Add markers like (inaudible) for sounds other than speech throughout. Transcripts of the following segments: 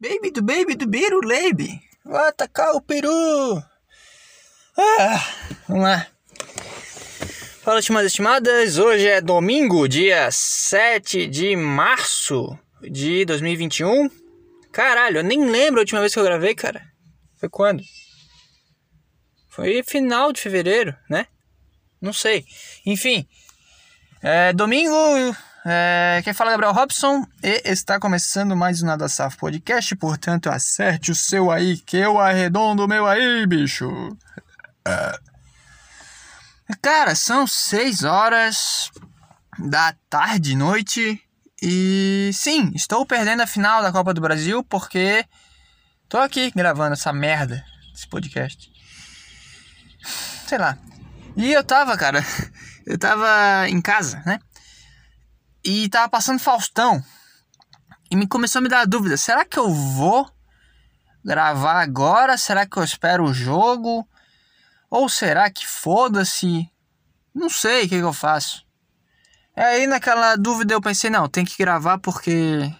Baby do baby do biru baby. Vai atacar o peru. Ah, vamos lá. Fala, estimadas estimadas. Hoje é domingo, dia 7 de março de 2021. Caralho, eu nem lembro a última vez que eu gravei, cara. Foi quando? Foi final de fevereiro, né? Não sei. Enfim, é domingo. É, quem fala é Gabriel Robson e está começando mais um Nada Safo Podcast. Portanto, acerte o seu aí, que eu arredondo o meu aí, bicho. É. Cara, são 6 horas da tarde, noite. E sim, estou perdendo a final da Copa do Brasil porque tô aqui gravando essa merda desse podcast. Sei lá. E eu tava, cara, (laughs) eu tava em casa, né? E tava passando Faustão. E me começou a me dar dúvida: será que eu vou gravar agora? Será que eu espero o jogo? Ou será que foda-se? Não sei o que, que eu faço. Aí naquela dúvida eu pensei: não, tem que gravar porque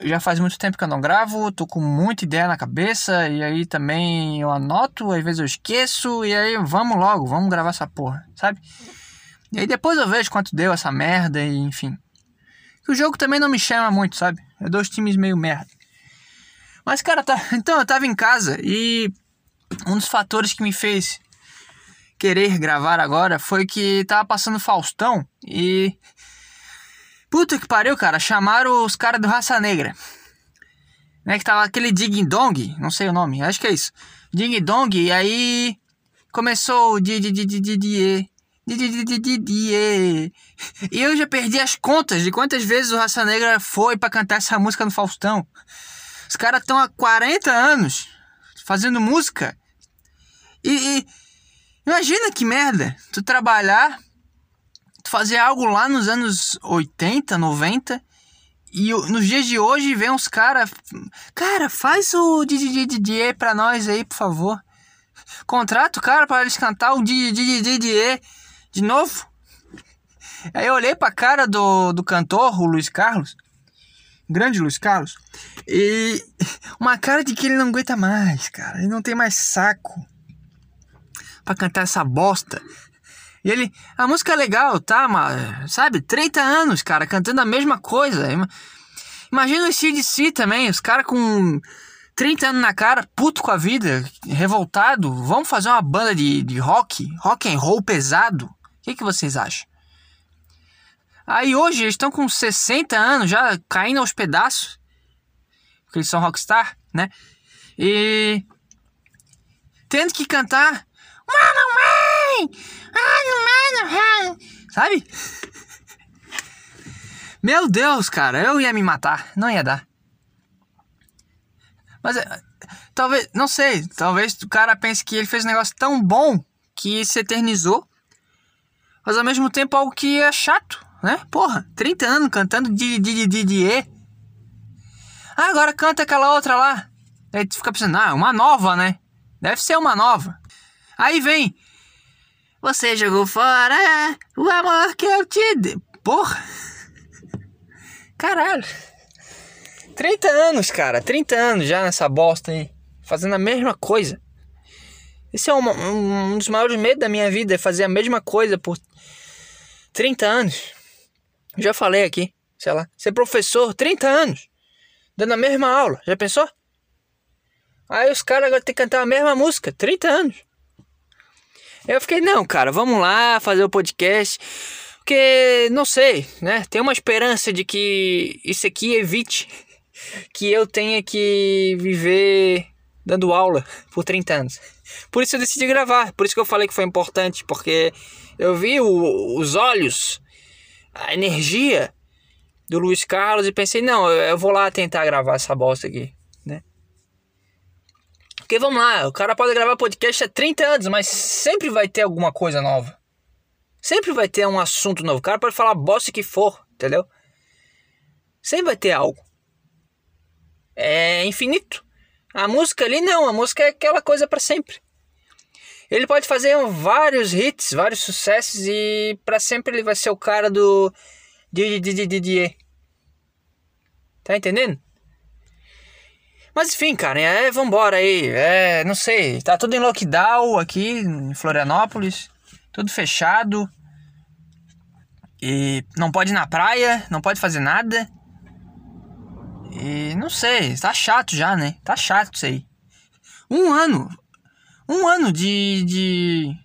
já faz muito tempo que eu não gravo, tô com muita ideia na cabeça, e aí também eu anoto, às vezes eu esqueço, e aí vamos logo, vamos gravar essa porra, sabe? E aí depois eu vejo quanto deu essa merda, e enfim. O jogo também não me chama muito, sabe? É dois times meio merda. Mas, cara, tá... (laughs) então eu tava em casa e um dos fatores que me fez querer gravar agora foi que tava passando Faustão e Puta que pariu, cara. Chamaram os caras do Raça Negra. Né, que tava aquele Ding Dong, não sei o nome, acho que é isso. Ding Dong, e aí começou o di di di di di eu já perdi as contas de quantas vezes o Raça Negra foi para cantar essa música no Faustão. Os caras estão há 40 anos fazendo música. E, e imagina que merda, tu trabalhar fazer algo lá nos anos 80, 90 e nos dias de hoje vem uns caras. Cara, faz o DJ pra nós aí, por favor. Contrato, cara, para eles cantar o DJ de novo. Aí eu olhei pra cara do, do cantor, o Luiz Carlos. Grande Luiz Carlos. E (laughs) uma cara de que ele não aguenta mais, cara. Ele não tem mais saco para cantar essa bosta. E ele, a música é legal, tá? Mas, sabe, 30 anos, cara, cantando a mesma coisa. Imagina o CDC também, os caras com 30 anos na cara, puto com a vida, revoltado. Vamos fazer uma banda de, de rock, rock and roll pesado. O que, que vocês acham? Aí hoje eles estão com 60 anos, já caindo aos pedaços. Porque eles são rockstar, né? E. Tendo que cantar. Mano, mãe! Sabe? (laughs) Meu Deus, cara, eu ia me matar. Não ia dar. Mas é, talvez, não sei, talvez o cara pense que ele fez um negócio tão bom que se eternizou. Mas ao mesmo tempo algo que é chato, né? Porra, 30 anos cantando de de de de e. Ah, agora canta aquela outra lá. Aí tu fica pensando, ah, uma nova, né? Deve ser uma nova. Aí vem você jogou fora o amor que eu te dei. Porra! (laughs) Caralho! 30 anos, cara. 30 anos já nessa bosta aí. Fazendo a mesma coisa. Esse é um, um, dos maiores medos da minha vida. É fazer a mesma coisa por 30 anos. Já falei aqui. Sei lá. Ser professor, 30 anos. Dando a mesma aula. Já pensou? Aí os caras agora têm que cantar a mesma música. 30 anos. Eu fiquei, não, cara, vamos lá fazer o podcast. Porque, não sei, né? Tem uma esperança de que isso aqui evite (laughs) que eu tenha que viver dando aula por 30 anos. Por isso eu decidi gravar. Por isso que eu falei que foi importante. Porque eu vi o, os olhos, a energia do Luiz Carlos e pensei, não, eu vou lá tentar gravar essa bosta aqui. Porque vamos lá, o cara pode gravar podcast há 30 anos, mas sempre vai ter alguma coisa nova. Sempre vai ter um assunto novo. O cara pode falar bosta que for, entendeu? Sempre vai ter algo. É infinito. A música ali não, a música é aquela coisa para sempre. Ele pode fazer vários hits, vários sucessos e para sempre ele vai ser o cara do Tá entendendo? Mas enfim, cara, é, vambora aí. É, não sei, tá tudo em lockdown aqui em Florianópolis, tudo fechado. E não pode ir na praia, não pode fazer nada. E não sei, tá chato já, né? Tá chato isso aí. Um ano. Um ano de, de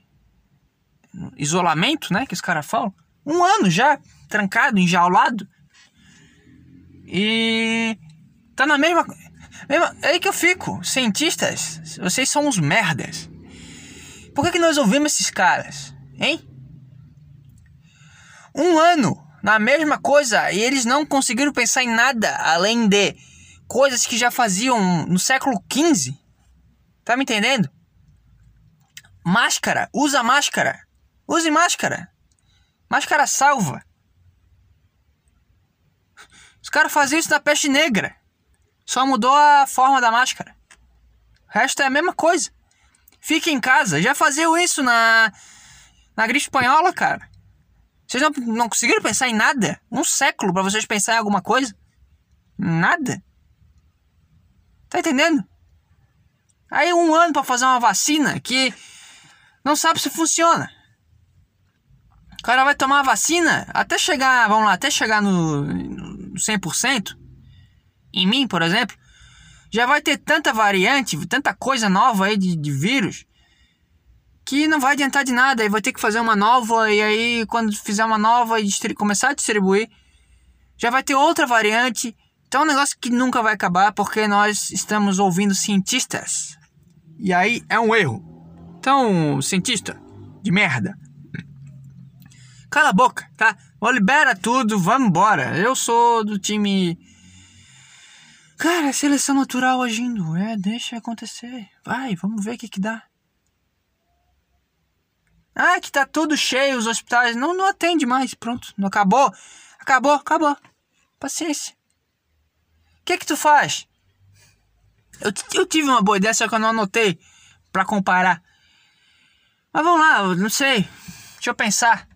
isolamento, né? Que os caras falam. Um ano já, trancado, enjaulado. E tá na mesma. mesma é aí que eu fico. Cientistas, vocês são uns merdas. Por que, que nós ouvimos esses caras? Hein? Um ano na mesma coisa e eles não conseguiram pensar em nada além de coisas que já faziam no século XV. Tá me entendendo? Máscara, usa máscara. Use máscara. Máscara salva. Os caras faziam isso na peste negra. Só mudou a forma da máscara. O resto é a mesma coisa. Fique em casa. Já faziam isso na, na gripe espanhola, cara. Vocês não, não conseguiram pensar em nada? Um século para vocês pensar em alguma coisa? Nada. Tá entendendo? Aí um ano para fazer uma vacina que não sabe se funciona. O cara vai tomar a vacina até chegar, vamos lá, até chegar no, no 100%. Em mim, por exemplo, já vai ter tanta variante, tanta coisa nova aí de, de vírus que não vai adiantar de nada. Aí vai ter que fazer uma nova, e aí quando fizer uma nova e começar a distribuir, já vai ter outra variante. Então é um negócio que nunca vai acabar porque nós estamos ouvindo cientistas. E aí é um erro. Então, cientista de merda. Cala a boca, tá? libera tudo, vamos embora. Eu sou do time. Cara, seleção natural agindo. É, deixa acontecer. Vai, vamos ver o que que dá. Ah, que tá tudo cheio os hospitais. Não, não atende mais. Pronto, não acabou. Acabou, acabou. Paciência. O que que tu faz? Eu, eu tive uma boa ideia, só que eu não anotei para comparar. Mas vamos lá, não sei. Deixa eu pensar.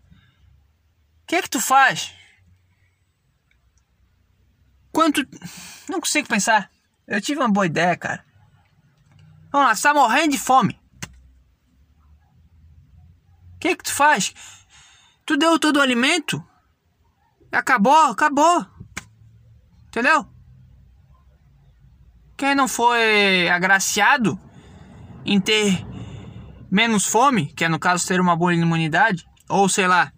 O que que tu faz? Quanto. Não consigo pensar. Eu tive uma boa ideia, cara. Vamos lá, você tá morrendo de fome que que tu faz? Tu deu todo o alimento? Acabou, acabou. Entendeu? Quem não foi agraciado em ter menos fome, que é no caso ter uma boa imunidade, ou sei lá.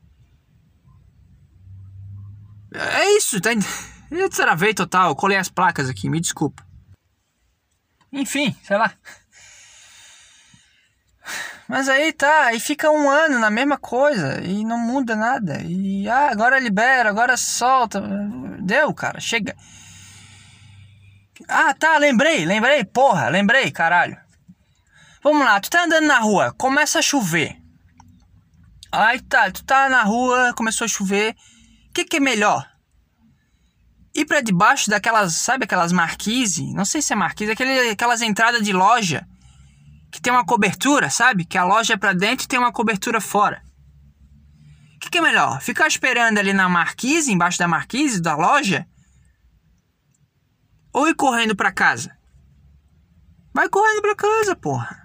É isso, tá? (laughs) Eu travei total, colei as placas aqui, me desculpa. Enfim, sei lá. Mas aí tá, aí fica um ano na mesma coisa e não muda nada. E ah, agora libera, agora solta. Deu, cara, chega. Ah, tá, lembrei, lembrei, porra, lembrei, caralho. Vamos lá, tu tá andando na rua, começa a chover. Aí tá, tu tá na rua, começou a chover. O que, que é melhor? Ir pra debaixo daquelas, sabe aquelas marquise? Não sei se é marquise, aquele, aquelas entradas de loja que tem uma cobertura, sabe? Que a loja é para dentro e tem uma cobertura fora. O que, que, é melhor? Ficar esperando ali na marquise, embaixo da marquise da loja? Ou ir correndo para casa? Vai correndo para casa, porra.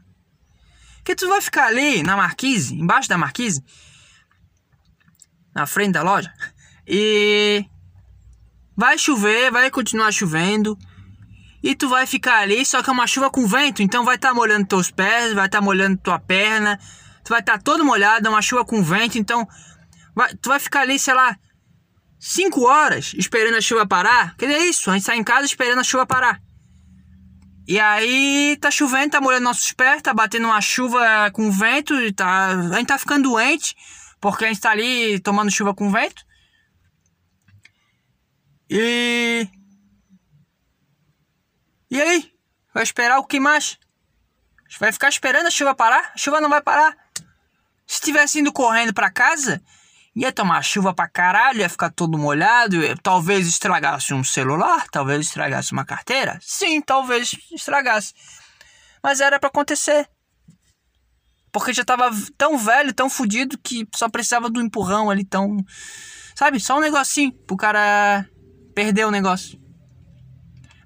Que tu vai ficar ali na marquise, embaixo da marquise, na frente da loja, e vai chover, vai continuar chovendo e tu vai ficar ali, só que é uma chuva com vento, então vai estar tá molhando teus pés, vai estar tá molhando tua perna, tu vai estar tá todo molhado, é uma chuva com vento, então vai, tu vai ficar ali, sei lá, 5 horas esperando a chuva parar. Que é isso? A gente tá em casa esperando a chuva parar. E aí tá chovendo, tá molhando nossos pés, tá batendo uma chuva com vento, e tá, a gente tá ficando doente, porque a gente tá ali tomando chuva com vento. E e aí? Vai esperar o que mais? Vai ficar esperando a chuva parar? A chuva não vai parar. Se tivesse indo correndo para casa, ia tomar chuva pra caralho, ia ficar todo molhado, talvez estragasse um celular, talvez estragasse uma carteira. Sim, talvez estragasse. Mas era para acontecer. Porque já tava tão velho, tão fudido que só precisava do empurrão ali, tão. Sabe? Só um negocinho pro cara perder o negócio.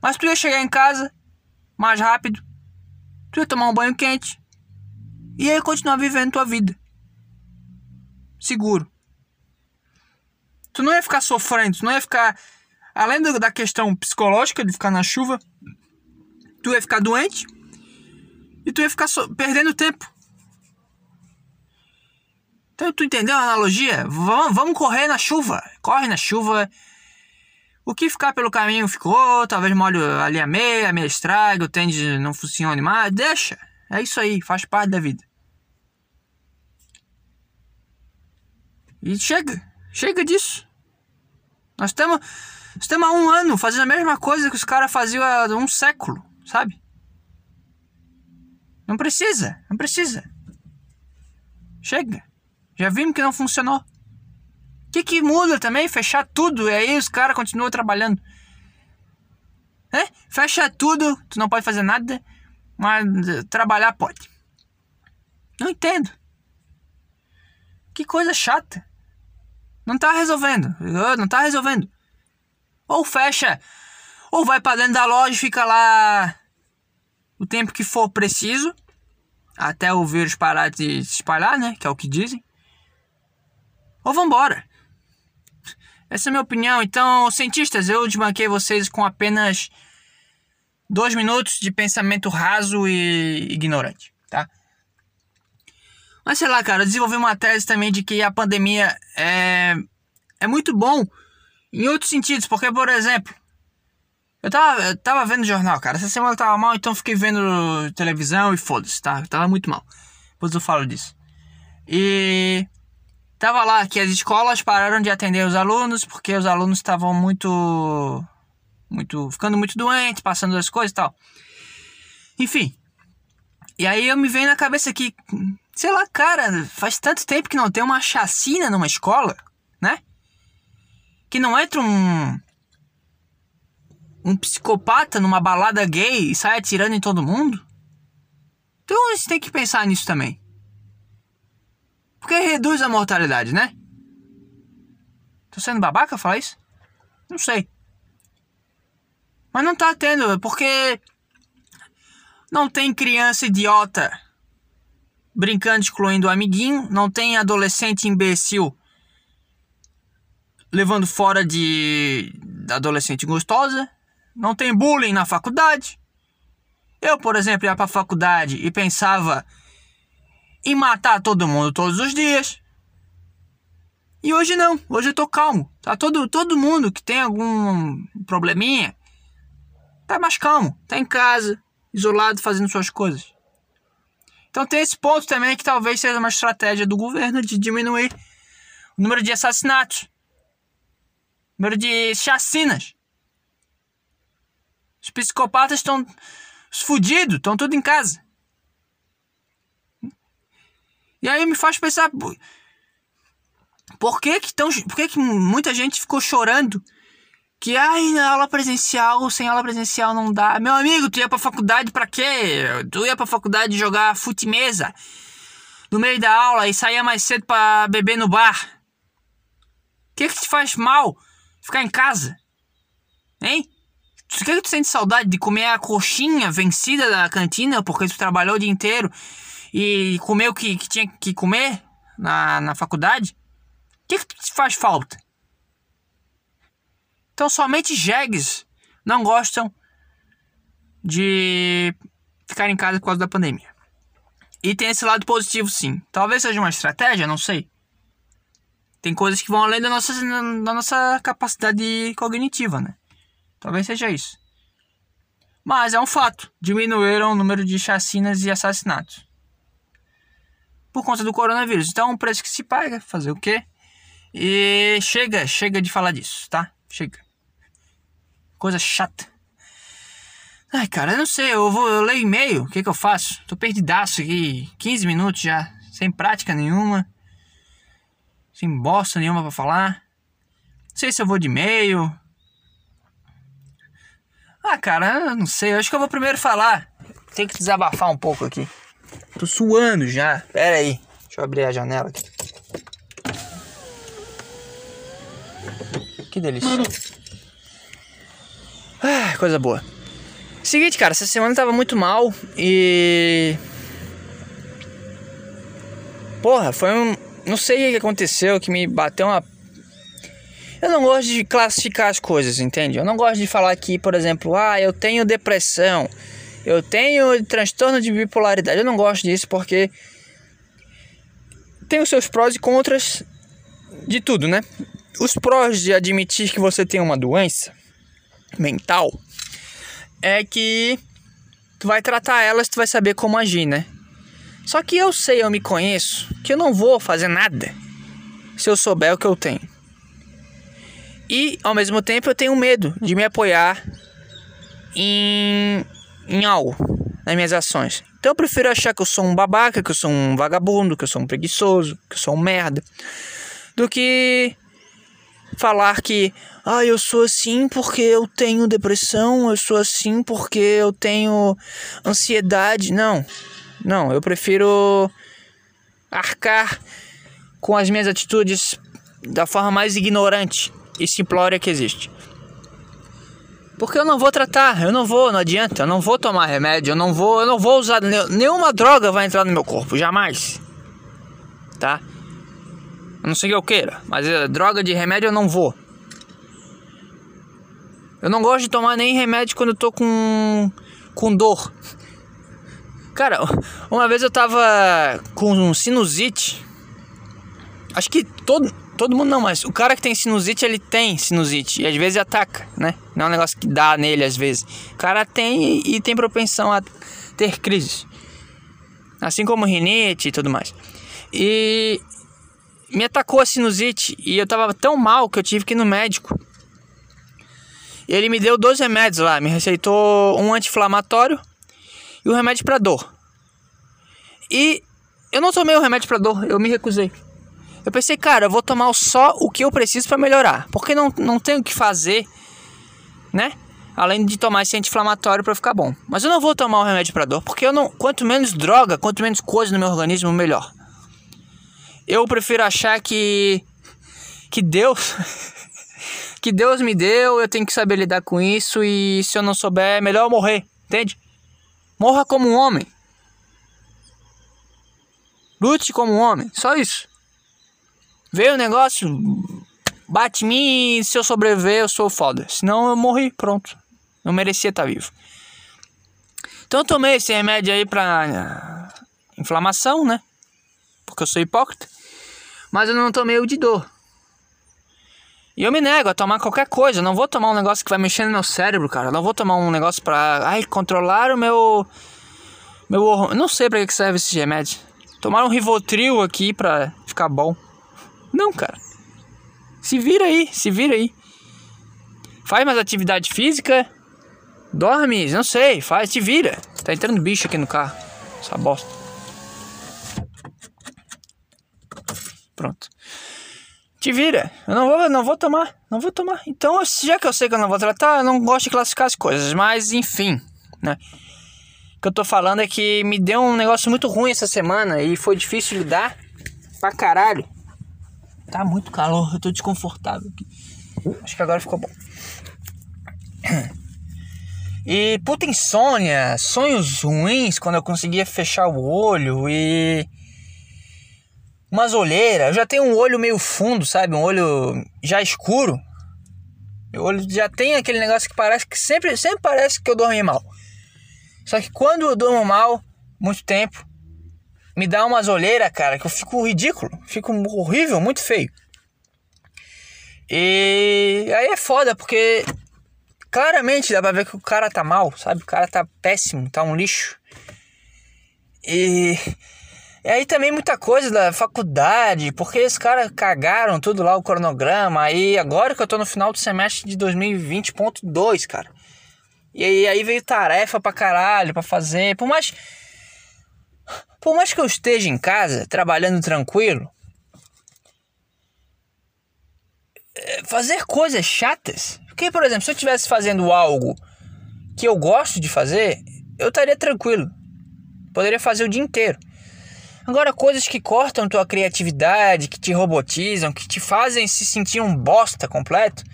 Mas tu ia chegar em casa, mais rápido. Tu ia tomar um banho quente. E aí continuar vivendo tua vida. Seguro. Tu não ia ficar sofrendo, tu não ia ficar. Além da questão psicológica de ficar na chuva, tu ia ficar doente e tu ia ficar so perdendo tempo. Então tu entendeu a analogia? Vamos, correr na chuva. Corre na chuva. O que ficar pelo caminho ficou, talvez molhe ali a meia, a meia estraga, o tênis não funcione mais. Deixa. É isso aí, faz parte da vida. E chega. Chega disso. Nós estamos estamos há um ano fazendo a mesma coisa que os caras faziam há um século, sabe? Não precisa, não precisa. Chega. Já vimos que não funcionou. O que, que muda também? Fechar tudo e aí os caras continuam trabalhando. É? Fecha tudo, tu não pode fazer nada, mas trabalhar pode. Não entendo. Que coisa chata. Não tá resolvendo. Não tá resolvendo. Ou fecha, ou vai para dentro da loja e fica lá o tempo que for preciso, até o vírus parar de se espalhar, né? Que é o que dizem. Ou vambora. Essa é a minha opinião. Então, cientistas, eu desbanquei vocês com apenas dois minutos de pensamento raso e ignorante, tá? Mas sei lá, cara, eu desenvolvi uma tese também de que a pandemia é, é muito bom em outros sentidos, porque, por exemplo, eu tava, eu tava vendo jornal, cara. Essa semana eu tava mal, então fiquei vendo televisão e foda-se, tá? Eu tava muito mal. Depois eu falo disso. E tava lá que as escolas pararam de atender os alunos porque os alunos estavam muito muito ficando muito doentes, passando as coisas e tal. Enfim. E aí eu me venho na cabeça que sei lá, cara, faz tanto tempo que não tem uma chacina numa escola, né? Que não entra um um psicopata numa balada gay e sai atirando em todo mundo? Então a gente tem que pensar nisso também. Porque reduz a mortalidade, né? Tô sendo babaca falar isso? Não sei. Mas não tá tendo, porque não tem criança idiota brincando excluindo o amiguinho, não tem adolescente imbecil levando fora de adolescente gostosa, não tem bullying na faculdade. Eu, por exemplo, ia pra faculdade e pensava em matar todo mundo todos os dias. E hoje não, hoje eu tô calmo. Tá todo, todo mundo que tem algum probleminha tá mais calmo, tá em casa, isolado, fazendo suas coisas. Então tem esse ponto também que talvez seja uma estratégia do governo de diminuir o número de assassinatos, o número de chacinas. Os psicopatas estão os fudidos, estão tudo em casa. E aí me faz pensar por que que, tão, por que que muita gente ficou chorando que ai, aula presencial, sem aula presencial não dá. Meu amigo, tu ia pra faculdade pra quê? Tu ia pra faculdade jogar fute mesa no meio da aula e saía mais cedo pra beber no bar. O que que te faz mal ficar em casa? Hein? Tu quer que tu sente saudade de comer a coxinha vencida da cantina porque tu trabalhou o dia inteiro e comeu o que, que tinha que comer na, na faculdade? O que, que te faz falta? Então somente jegues não gostam de ficar em casa por causa da pandemia. E tem esse lado positivo sim. Talvez seja uma estratégia, não sei. Tem coisas que vão além da nossa, da nossa capacidade cognitiva, né? Talvez seja isso. Mas é um fato: diminuíram o número de chacinas e assassinatos por conta do coronavírus. Então, um preço que se paga. Fazer o quê? E chega, chega de falar disso, tá? Chega. Coisa chata. Ai, cara, eu não sei. Eu vou eu leio e-mail. O que, que eu faço? Tô perdidaço aqui. 15 minutos já. Sem prática nenhuma. Sem bosta nenhuma pra falar. Não sei se eu vou de e-mail. Ah, cara, eu não sei. Eu acho que eu vou primeiro falar. Tem que desabafar um pouco aqui. Tô suando já. Pera aí. Deixa eu abrir a janela aqui. Que delícia. Ah, coisa boa. Seguinte, cara, essa semana tava muito mal e. Porra, foi um. Não sei o que aconteceu que me bateu uma. Eu não gosto de classificar as coisas, entende? Eu não gosto de falar aqui, por exemplo, ah, eu tenho depressão, eu tenho transtorno de bipolaridade. Eu não gosto disso porque tem os seus prós e contras de tudo, né? Os prós de admitir que você tem uma doença mental é que tu vai tratar elas, tu vai saber como agir, né? Só que eu sei, eu me conheço, que eu não vou fazer nada se eu souber o que eu tenho. E ao mesmo tempo eu tenho medo de me apoiar em, em algo, nas minhas ações. Então eu prefiro achar que eu sou um babaca, que eu sou um vagabundo, que eu sou um preguiçoso, que eu sou um merda, do que falar que ah, eu sou assim porque eu tenho depressão, eu sou assim porque eu tenho ansiedade. Não. Não, eu prefiro arcar com as minhas atitudes da forma mais ignorante e simplória que existe. Porque eu não vou tratar, eu não vou, não adianta, eu não vou tomar remédio, eu não vou, eu não vou usar nenhuma droga vai entrar no meu corpo, jamais. Tá? A não ser que eu queira, mas eh, droga de remédio eu não vou. Eu não gosto de tomar nem remédio quando eu tô com com dor. Cara, (laughs) uma vez eu tava com sinusite. Acho que todo, todo mundo não, mas o cara que tem sinusite, ele tem sinusite. E às vezes ataca, né? Não é um negócio que dá nele às vezes. O cara tem e tem propensão a ter crises. Assim como rinite e tudo mais. E me atacou a sinusite e eu tava tão mal que eu tive que ir no médico. E ele me deu dois remédios lá, me receitou um anti-inflamatório e um remédio para dor. E eu não tomei o remédio para dor, eu me recusei. Eu pensei, cara, eu vou tomar só o que eu preciso para melhorar, porque não, não tenho o que fazer, né? Além de tomar esse anti-inflamatório para ficar bom. Mas eu não vou tomar o remédio para dor, porque eu não, quanto menos droga, quanto menos coisa no meu organismo, melhor. Eu prefiro achar que que Deus (laughs) que Deus me deu, eu tenho que saber lidar com isso e se eu não souber, é melhor eu morrer, entende? Morra como um homem. Lute como um homem, só isso. Veio o negócio, bate em mim e se eu sobreviver eu sou foda. Senão eu morri, pronto. Não merecia estar vivo. Então eu tomei esse remédio aí pra inflamação, né? Porque eu sou hipócrita. Mas eu não tomei o de dor. E eu me nego a tomar qualquer coisa. Eu não vou tomar um negócio que vai mexer no meu cérebro, cara. Eu não vou tomar um negócio pra. Ai, controlar o meu. Meu. Não sei pra que serve esse remédio. Tomar um Rivotril aqui pra ficar bom. Não, cara. Se vira aí, se vira aí. Faz mais atividade física. Dorme, não sei, faz, te vira. Tá entrando bicho aqui no carro. Essa bosta. Pronto. Te vira. Eu não vou, não vou tomar, não vou tomar. Então, já que eu sei que eu não vou tratar, eu não gosto de classificar as coisas, mas enfim, né? O que eu tô falando é que me deu um negócio muito ruim essa semana e foi difícil lidar pra caralho. Tá muito calor, eu tô desconfortável aqui. Acho que agora ficou bom. E puta insônia, sonhos ruins quando eu conseguia fechar o olho e. Umas olheiras. Eu já tenho um olho meio fundo, sabe? Um olho já escuro. Meu olho já tem aquele negócio que parece que sempre, sempre parece que eu dormi mal. Só que quando eu durmo mal, muito tempo, me dá umas olheiras, cara, que eu fico ridículo, fico horrível, muito feio. E aí é foda, porque claramente dá pra ver que o cara tá mal, sabe? O cara tá péssimo, tá um lixo. E, e aí também muita coisa da faculdade, porque os caras cagaram tudo lá, o cronograma. Aí agora que eu tô no final do semestre de 2020.2, cara. E aí, aí veio tarefa pra caralho pra fazer. Por mais por mais que eu esteja em casa, trabalhando tranquilo, é, fazer coisas chatas. Porque, por exemplo, se eu estivesse fazendo algo que eu gosto de fazer, eu estaria tranquilo. Poderia fazer o dia inteiro. Agora, coisas que cortam tua criatividade, que te robotizam, que te fazem se sentir um bosta completo,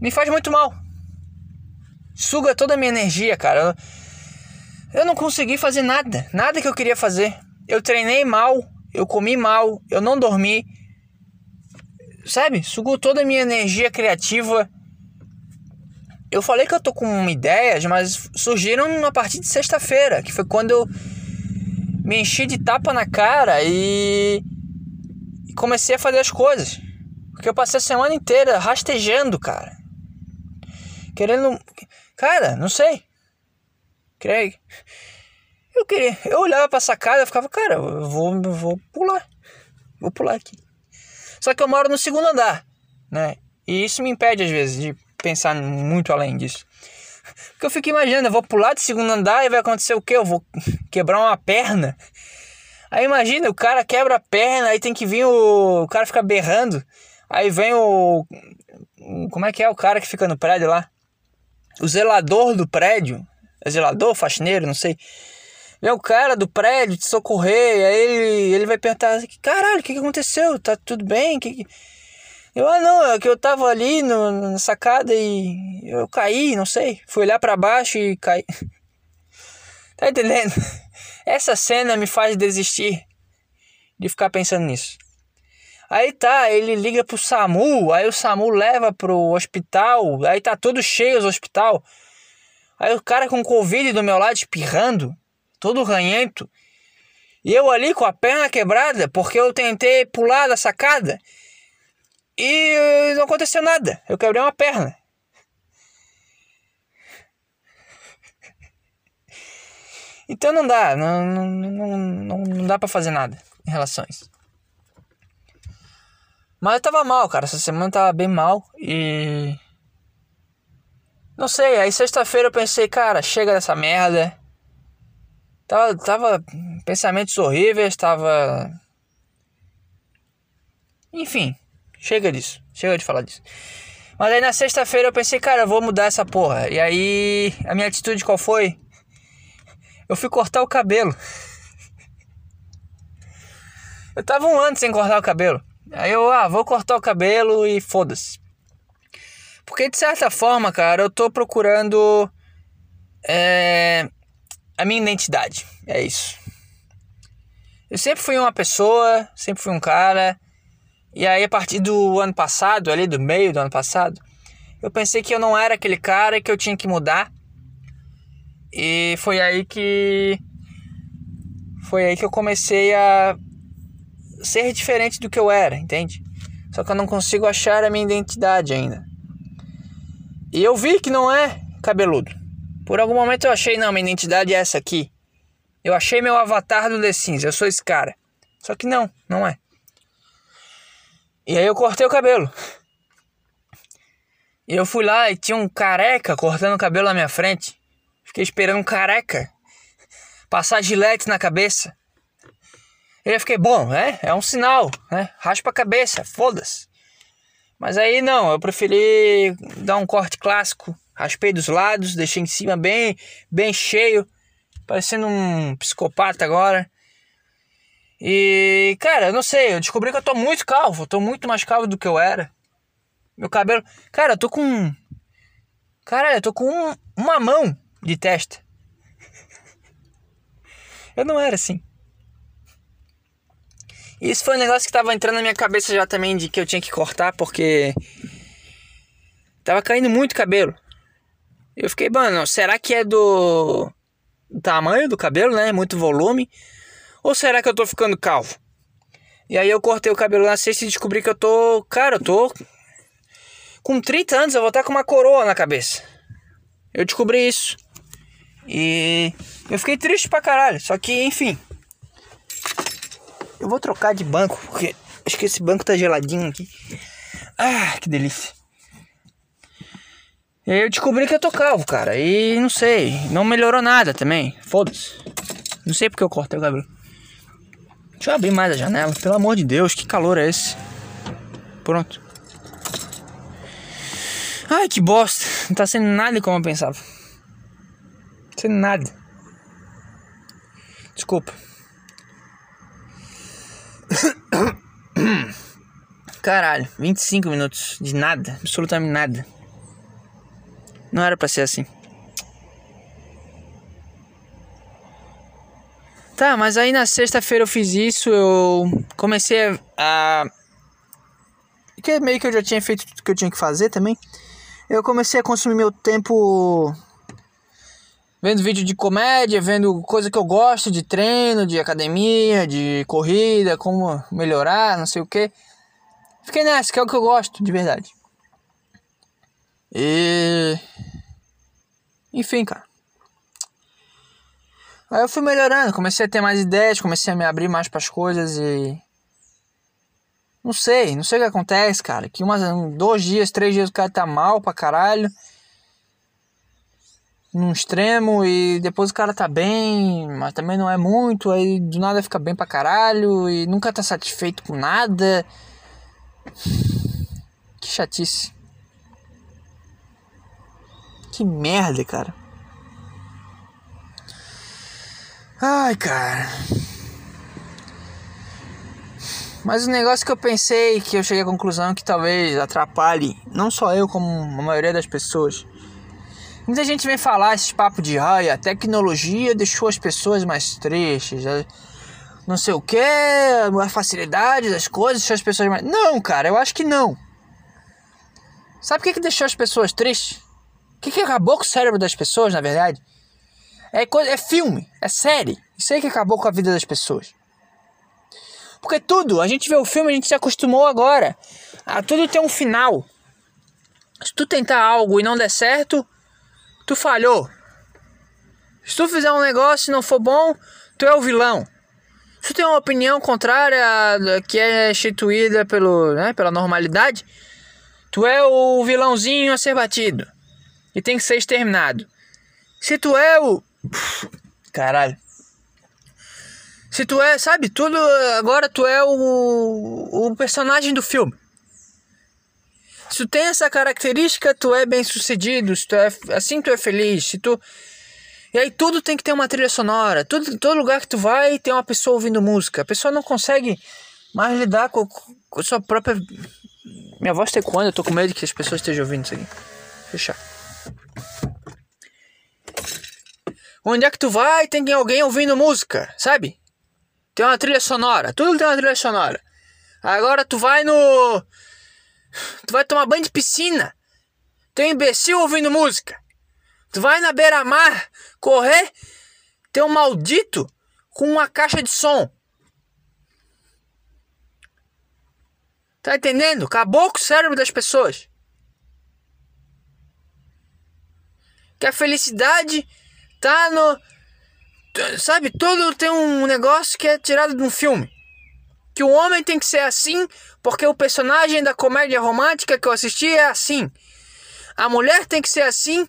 me faz muito mal. Suga toda a minha energia, cara. Eu, não consegui fazer nada. Nada que eu queria fazer. Eu treinei mal. Eu comi mal. Eu não dormi. Sabe? Sugou toda a minha energia criativa. Eu falei que eu tô com ideias, mas surgiram a partir de sexta-feira, que foi quando eu me enchi de tapa na cara e, e comecei a fazer as coisas. Porque eu passei a semana inteira rastejando, cara. Querendo. Cara, não sei. Craig. Eu queria. Eu olhava pra sacada e ficava, cara, eu vou, vou pular. Vou pular aqui. Só que eu moro no segundo andar, né? E isso me impede, às vezes, de pensar muito além disso. Porque eu fico imaginando, eu vou pular de segundo andar e vai acontecer o quê? Eu vou quebrar uma perna. Aí imagina, o cara quebra a perna, aí tem que vir o. O cara fica berrando. Aí vem o. Como é que é o cara que fica no prédio lá? O zelador do prédio. É zelador, faxineiro, não sei. Vem o cara do prédio te socorrer. Aí ele, ele vai perguntar: caralho, o que, que aconteceu? Tá tudo bem? Que, que... Eu, ah, não, é que eu tava ali no, na sacada e eu caí, não sei. Fui olhar para baixo e caí. (laughs) tá entendendo? (laughs) Essa cena me faz desistir de ficar pensando nisso. Aí tá, ele liga pro SAMU, aí o SAMU leva pro hospital, aí tá todo cheio o hospital. Aí o cara com Covid do meu lado espirrando, todo ranhento. E eu ali com a perna quebrada, porque eu tentei pular da sacada. E não aconteceu nada. Eu quebrei uma perna. Então não dá, não, não, não, não, dá para fazer nada em isso. Mas eu tava mal, cara. Essa semana eu tava bem mal e. Não sei, aí sexta-feira eu pensei, cara, chega dessa merda. Tava, tava pensamentos horríveis, tava. Enfim, chega disso. Chega de falar disso. Mas aí na sexta-feira eu pensei, cara, eu vou mudar essa porra. E aí a minha atitude qual foi? Eu fui cortar o cabelo. Eu tava um ano sem cortar o cabelo. Aí eu, ah, vou cortar o cabelo e foda-se. Porque de certa forma, cara, eu tô procurando é, a minha identidade. É isso. Eu sempre fui uma pessoa, sempre fui um cara. E aí, a partir do ano passado, ali do meio do ano passado, eu pensei que eu não era aquele cara que eu tinha que mudar. E foi aí que. Foi aí que eu comecei a ser diferente do que eu era, entende? Só que eu não consigo achar a minha identidade ainda. E eu vi que não é cabeludo. Por algum momento eu achei, não, minha identidade é essa aqui. Eu achei meu avatar do The Sims, eu sou esse cara. Só que não, não é. E aí eu cortei o cabelo. E eu fui lá e tinha um careca cortando o cabelo na minha frente. Fiquei esperando um careca passar gilete na cabeça. E eu fiquei, bom, é, é um sinal, né? Raspa a cabeça, foda-se. Mas aí não, eu preferi dar um corte clássico. Raspei dos lados, deixei em cima bem, bem cheio, parecendo um psicopata agora. E, cara, eu não sei, eu descobri que eu tô muito calvo, eu tô muito mais calvo do que eu era. Meu cabelo. Cara, eu tô com. Cara, eu tô com um, uma mão de testa. Eu não era assim. Isso foi um negócio que tava entrando na minha cabeça já também de que eu tinha que cortar porque tava caindo muito cabelo. Eu fiquei, mano, será que é do tamanho do cabelo, né? Muito volume? Ou será que eu tô ficando calvo? E aí eu cortei o cabelo na sexta e descobri que eu tô, cara, eu tô com 30 anos, eu vou estar com uma coroa na cabeça. Eu descobri isso. E eu fiquei triste pra caralho, só que enfim, eu vou trocar de banco, porque acho que esse banco tá geladinho aqui. Ah, que delícia. E aí eu descobri que eu tô calvo, cara. E não sei, não melhorou nada também. Foda-se. Não sei porque eu cortei o cabelo. Deixa eu abrir mais a janela. Pelo amor de Deus, que calor é esse? Pronto. Ai, que bosta. Não tá sendo nada como eu pensava. Não sendo nada. Desculpa. Caralho, 25 minutos de nada, absolutamente nada. Não era pra ser assim. Tá, mas aí na sexta-feira eu fiz isso, eu comecei a. Que meio que eu já tinha feito tudo que eu tinha que fazer também. Eu comecei a consumir meu tempo vendo vídeo de comédia, vendo coisa que eu gosto de treino, de academia, de corrida, como melhorar, não sei o que. Fiquei nessa, que é o que eu gosto, de verdade. E. Enfim, cara. Aí eu fui melhorando, comecei a ter mais ideias, comecei a me abrir mais para as coisas e. Não sei, não sei o que acontece, cara. Que umas, dois dias, três dias o cara tá mal pra caralho. Num extremo e depois o cara tá bem, mas também não é muito. Aí do nada fica bem pra caralho e nunca tá satisfeito com nada. Que chatice. Que merda, cara. Ai, cara. Mas o negócio que eu pensei, que eu cheguei à conclusão que talvez atrapalhe, não só eu, como a maioria das pessoas. Muita gente vem falar esses papos de ai, a tecnologia deixou as pessoas mais tristes, não sei o que, a facilidade das coisas deixou as pessoas mais. Não, cara, eu acho que não. Sabe o que, que deixou as pessoas tristes? O que, que acabou com o cérebro das pessoas, na verdade? É, coisa, é filme, é série. Isso aí que acabou com a vida das pessoas. Porque tudo, a gente vê o filme, a gente se acostumou agora. A tudo tem um final. Se tu tentar algo e não der certo, tu falhou. Se tu fizer um negócio e não for bom, tu é o vilão. Se tu tem uma opinião contrária que é instituída pelo, né, pela normalidade, tu é o vilãozinho a ser batido. E tem que ser exterminado. Se tu é o Caralho. Se tu é, sabe, tudo. Agora tu é o, o personagem do filme. Se tu tem essa característica, tu é bem sucedido. Se tu é, assim tu é feliz. Se tu. E aí tudo tem que ter uma trilha sonora. Tudo, todo lugar que tu vai tem uma pessoa ouvindo música. A pessoa não consegue mais lidar com, com sua própria. Minha voz tá ecoando, eu tô com medo que as pessoas estejam ouvindo isso aqui. Fechar. Onde é que tu vai, tem alguém ouvindo música, sabe? Tem uma trilha sonora, tudo tem uma trilha sonora. Agora tu vai no. Tu vai tomar banho de piscina. Tem um imbecil ouvindo música. Tu vai na beira-mar correr, tem um maldito com uma caixa de som. Tá entendendo? Acabou com o cérebro das pessoas. Que a felicidade tá no. Sabe, todo tem um negócio que é tirado de um filme. Que o homem tem que ser assim, porque o personagem da comédia romântica que eu assisti é assim. A mulher tem que ser assim,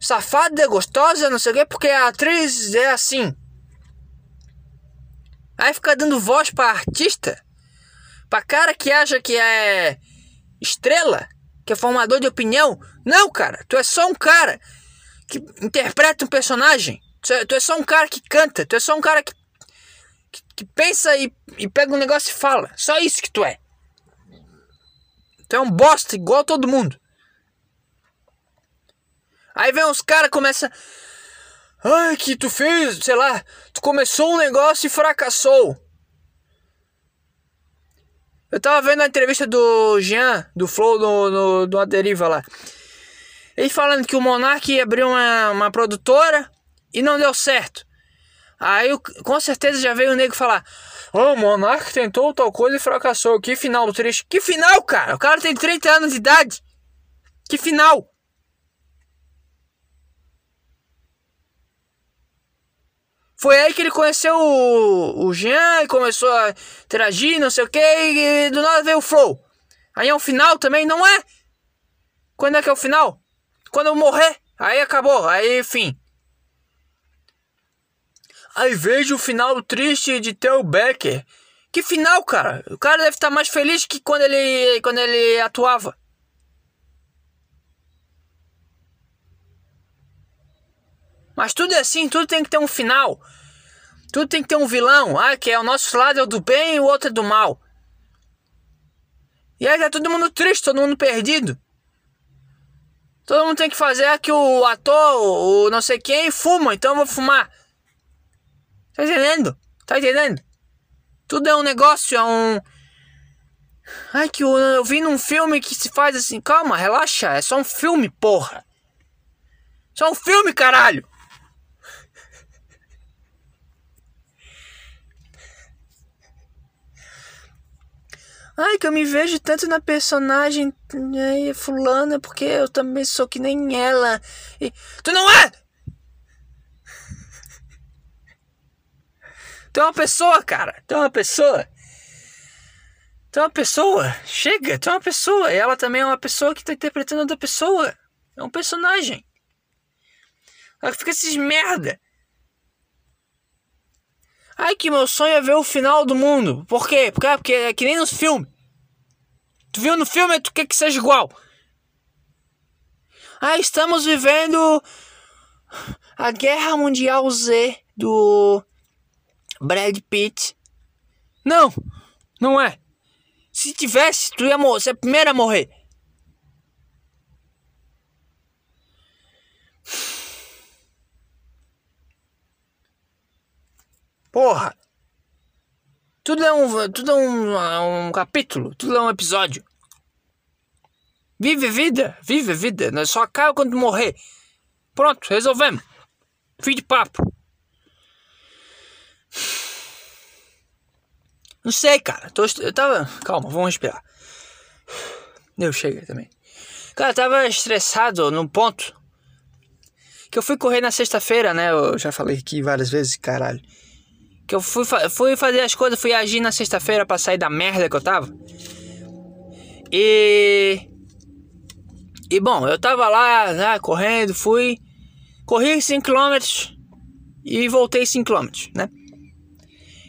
safada, gostosa, não sei o quê, porque a atriz é assim. Aí fica dando voz para artista, para cara que acha que é estrela, que é formador de opinião. Não, cara, tu é só um cara que interpreta um personagem. Tu é, tu é só um cara que canta. Tu é só um cara que, que, que pensa e, e pega um negócio e fala. Só isso que tu é. Tu é um bosta igual todo mundo. Aí vem uns caras começa Ai, que tu fez, sei lá, tu começou um negócio e fracassou. Eu tava vendo a entrevista do Jean, do Flow, no, no, do Aderiva lá. Ele falando que o Monark abriu uma, uma produtora e não deu certo. Aí com certeza já veio o nego falar: oh, o Monark tentou tal coisa e fracassou. Que final triste. Que final, cara? O cara tem 30 anos de idade. Que final? Foi aí que ele conheceu o, o Jean e começou a interagir, não sei o que, e do nada veio o Flow. Aí é um final também, não é? Quando é que é o final? Quando eu morrer, aí acabou, aí fim. Aí vejo o final triste de Theo Becker. Que final, cara? O cara deve estar mais feliz que quando ele, quando ele atuava. Mas tudo é assim, tudo tem que ter um final. Tudo tem que ter um vilão. Ah, que é o nosso lado é o do bem e o outro é do mal. E aí tá todo mundo triste, todo mundo perdido. Todo mundo tem que fazer que o ator, o não sei quem, fuma, então eu vou fumar. Tá entendendo? Tá entendendo? Tudo é um negócio, é um. Ai, que eu, eu vi num filme que se faz assim. Calma, relaxa. É só um filme, porra. Só um filme, caralho. Ai, que eu me vejo tanto na personagem ai, fulana, porque eu também sou que nem ela. E... Tu não é! Tu é uma pessoa, cara. Tu é uma pessoa. Tu é uma pessoa. Chega, tu é uma pessoa. E ela também é uma pessoa que tá interpretando outra pessoa. É um personagem. Ela fica esses merda. Ai, que meu sonho é ver o final do mundo. Por quê? Porque, porque é que nem nos filmes. Tu viu no filme, tu quer que seja igual. Ah, estamos vivendo a Guerra Mundial Z do Brad Pitt. Não, não é. Se tivesse, tu ia morrer, você é a primeira a morrer. Porra! Tudo é um, tudo é um, um capítulo, tudo é um episódio. Vive vida, vive vida, não é só acaba quando morrer. Pronto, resolvemos. Fim de papo. Não sei, cara. Tô, eu tava. Calma, vamos respirar. Eu cheguei também. Cara, eu tava estressado no ponto. Que eu fui correr na sexta-feira, né? Eu já falei aqui várias vezes, caralho que eu fui, fui fazer as coisas, fui agir na sexta-feira para sair da merda que eu tava. E. E bom, eu tava lá, né, correndo, fui. Corri 5km e voltei 5km, né?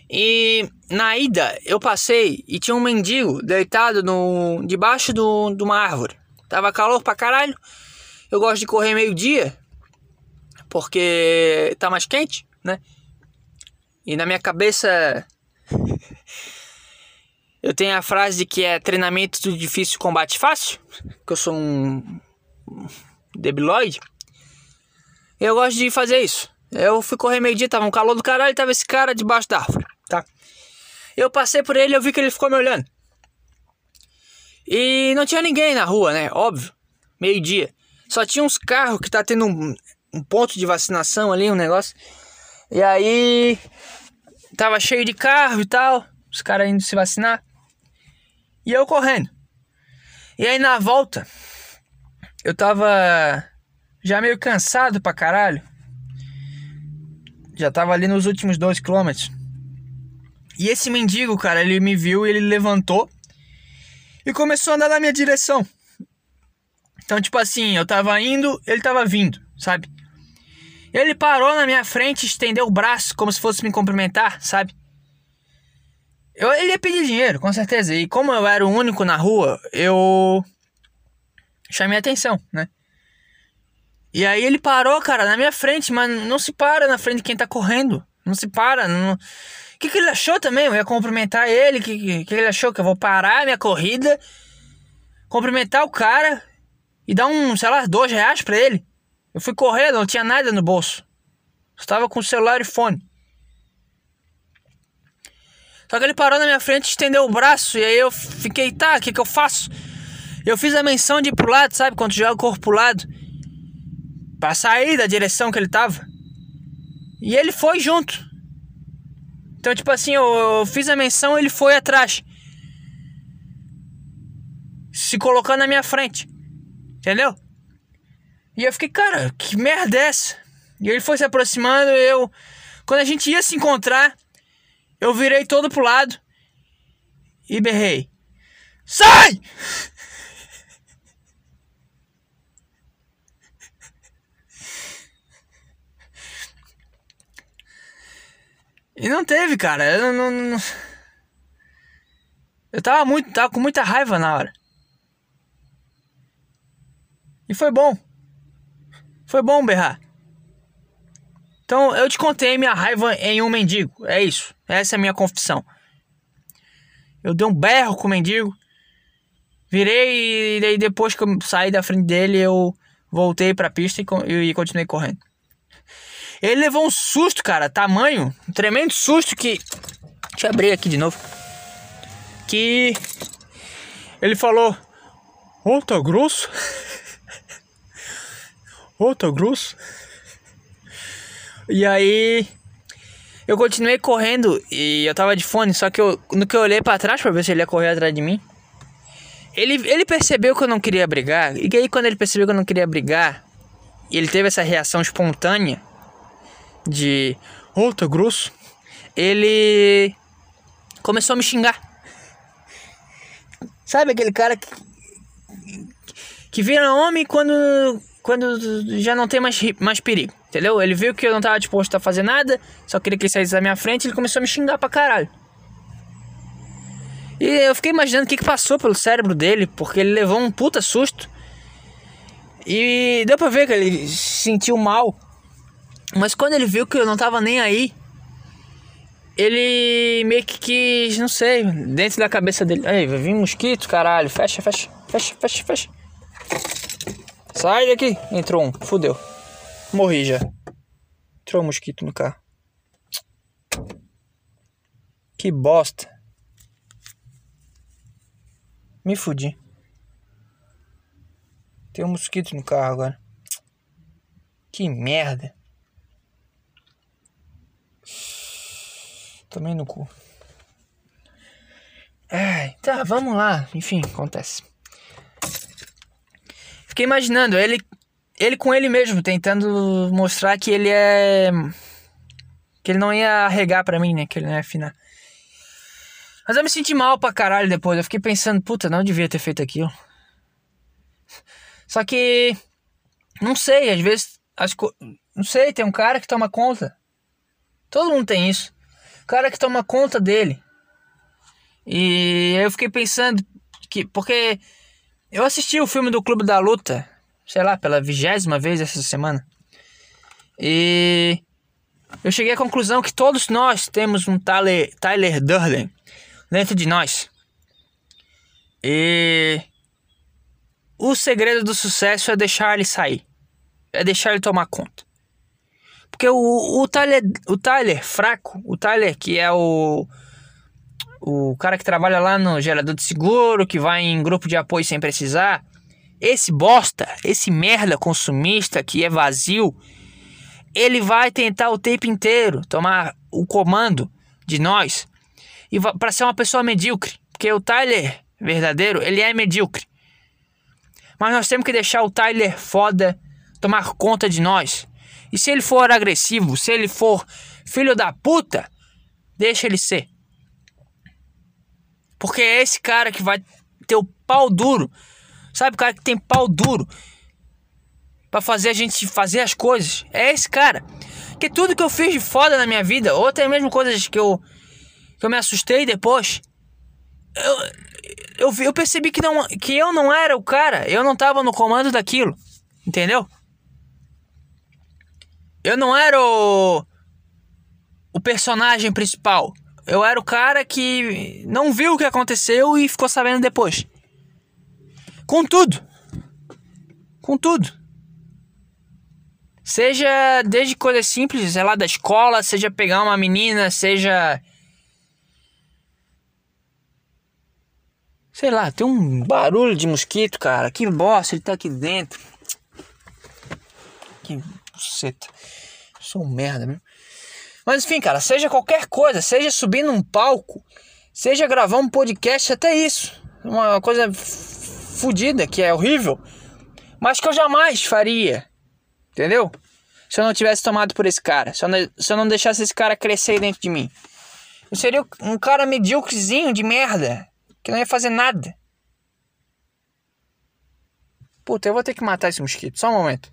E na ida eu passei e tinha um mendigo deitado no, debaixo do, de uma árvore. Tava calor pra caralho. Eu gosto de correr meio-dia porque tá mais quente, né? E na minha cabeça eu tenho a frase de que é treinamento difícil, combate fácil, que eu sou um debilóide. Eu gosto de fazer isso. Eu fui correr meio dia, tava um calor do caralho, tava esse cara debaixo da árvore, tá? Eu passei por ele, eu vi que ele ficou me olhando. E não tinha ninguém na rua, né? Óbvio. Meio dia. Só tinha uns carros que tá tendo um, um ponto de vacinação ali, um negócio. E aí tava cheio de carro e tal, os caras indo se vacinar. E eu correndo. E aí na volta, eu tava já meio cansado pra caralho. Já tava ali nos últimos dois quilômetros. E esse mendigo, cara, ele me viu e ele levantou e começou a andar na minha direção. Então, tipo assim, eu tava indo, ele tava vindo, sabe? Ele parou na minha frente, estendeu o braço como se fosse me cumprimentar, sabe? Eu, ele ia pedir dinheiro, com certeza. E como eu era o único na rua, eu chamei atenção, né? E aí ele parou, cara, na minha frente, mas não se para na frente de quem tá correndo. Não se para. Não... O que, que ele achou também? Eu ia cumprimentar ele. O que, que, que ele achou? Que eu vou parar a minha corrida, cumprimentar o cara e dar um, sei lá, dois reais pra ele. Eu fui correr, não tinha nada no bolso. Estava com celular e fone. Só que ele parou na minha frente, estendeu o braço e aí eu fiquei, tá, o que que eu faço? Eu fiz a menção de ir pro lado, sabe? Quando joga o corpo pro lado. Pra sair da direção que ele tava. E ele foi junto. Então, tipo assim, eu, eu fiz a menção ele foi atrás. Se colocando na minha frente. Entendeu? E eu fiquei, cara, que merda é essa? E ele foi se aproximando, eu. Quando a gente ia se encontrar, eu virei todo pro lado e berrei: Sai! E não teve, cara. Eu não, não, Eu tava muito. Tava com muita raiva na hora. E foi bom. Foi bom berrar. Então eu te contei minha raiva em um mendigo. É isso. Essa é a minha confissão. Eu dei um berro com o mendigo. Virei e daí depois que eu saí da frente dele, eu voltei pra pista e, continuei correndo. Ele levou um susto, cara, tamanho, um tremendo susto que. Deixa eu abrir aqui de novo. Que. Ele falou: Ô, oh, tá grosso? (laughs) Tá grosso? E aí. Eu continuei correndo e eu tava de fone, só que eu, no que eu olhei para trás pra ver se ele ia correr atrás de mim. Ele, ele percebeu que eu não queria brigar. E aí, quando ele percebeu que eu não queria brigar, e ele teve essa reação espontânea de. Oh, tá grosso. Ele começou a me xingar. Sabe aquele cara que, que vira homem quando, quando já não tem mais, mais perigo, entendeu? Ele viu que eu não tava disposto a fazer nada, só queria que ele saísse da minha frente, ele começou a me xingar pra caralho. E eu fiquei imaginando o que, que passou pelo cérebro dele, porque ele levou um puta susto. E deu pra ver que ele se sentiu mal. Mas quando ele viu que eu não tava nem aí, ele meio que quis, não sei, dentro da cabeça dele. Aí, vai vir um mosquito, caralho. Fecha, fecha, fecha, fecha, fecha. Sai daqui. Entrou um, fudeu. Morri já. Entrou um mosquito no carro. Que bosta. Me fudi. Tem um mosquito no carro agora. Que merda. Também no cu. Ai, tá, vamos lá. Enfim, acontece. Fiquei imaginando ele, ele com ele mesmo, tentando mostrar que ele é. Que ele não ia arregar pra mim, né? Que ele não ia afinar. Mas eu me senti mal pra caralho depois. Eu fiquei pensando, puta, não devia ter feito aquilo. Só que. Não sei, às vezes. As co... Não sei, tem um cara que toma conta. Todo mundo tem isso. O cara que toma conta dele. E eu fiquei pensando que. Porque eu assisti o filme do Clube da Luta, sei lá, pela vigésima vez essa semana. E eu cheguei à conclusão que todos nós temos um Tyler, Tyler Durden dentro de nós. E o segredo do sucesso é deixar ele sair. É deixar ele tomar conta. Porque o, o Tyler, o Tyler fraco, o Tyler que é o o cara que trabalha lá no gerador de seguro, que vai em grupo de apoio sem precisar, esse bosta, esse merda consumista que é vazio, ele vai tentar o tempo inteiro tomar o comando de nós e para ser uma pessoa medíocre, porque o Tyler verdadeiro, ele é medíocre. Mas nós temos que deixar o Tyler foda tomar conta de nós. E se ele for agressivo, se ele for filho da puta, deixa ele ser. Porque é esse cara que vai ter o pau duro. Sabe o cara que tem pau duro para fazer a gente fazer as coisas? É esse cara. Que tudo que eu fiz de foda na minha vida, ou até mesmo coisas que eu que eu me assustei depois, eu, eu, eu percebi que, não, que eu não era o cara, eu não tava no comando daquilo, entendeu? Eu não era o, o personagem principal. Eu era o cara que não viu o que aconteceu e ficou sabendo depois. Com tudo. Com tudo. Seja desde coisas simples, sei lá, da escola, seja pegar uma menina, seja. Sei lá, tem um barulho de mosquito, cara. Que bosta, ele tá aqui dentro. Que buceta. Sou um merda, mesmo. Mas enfim, cara, seja qualquer coisa, seja subir num palco, seja gravar um podcast, até isso. Uma coisa fodida, que é horrível, mas que eu jamais faria. Entendeu? Se eu não tivesse tomado por esse cara, se eu não, se eu não deixasse esse cara crescer dentro de mim. Eu seria um cara medíocrezinho de merda, que não ia fazer nada. Puta, eu vou ter que matar esse mosquito, só um momento.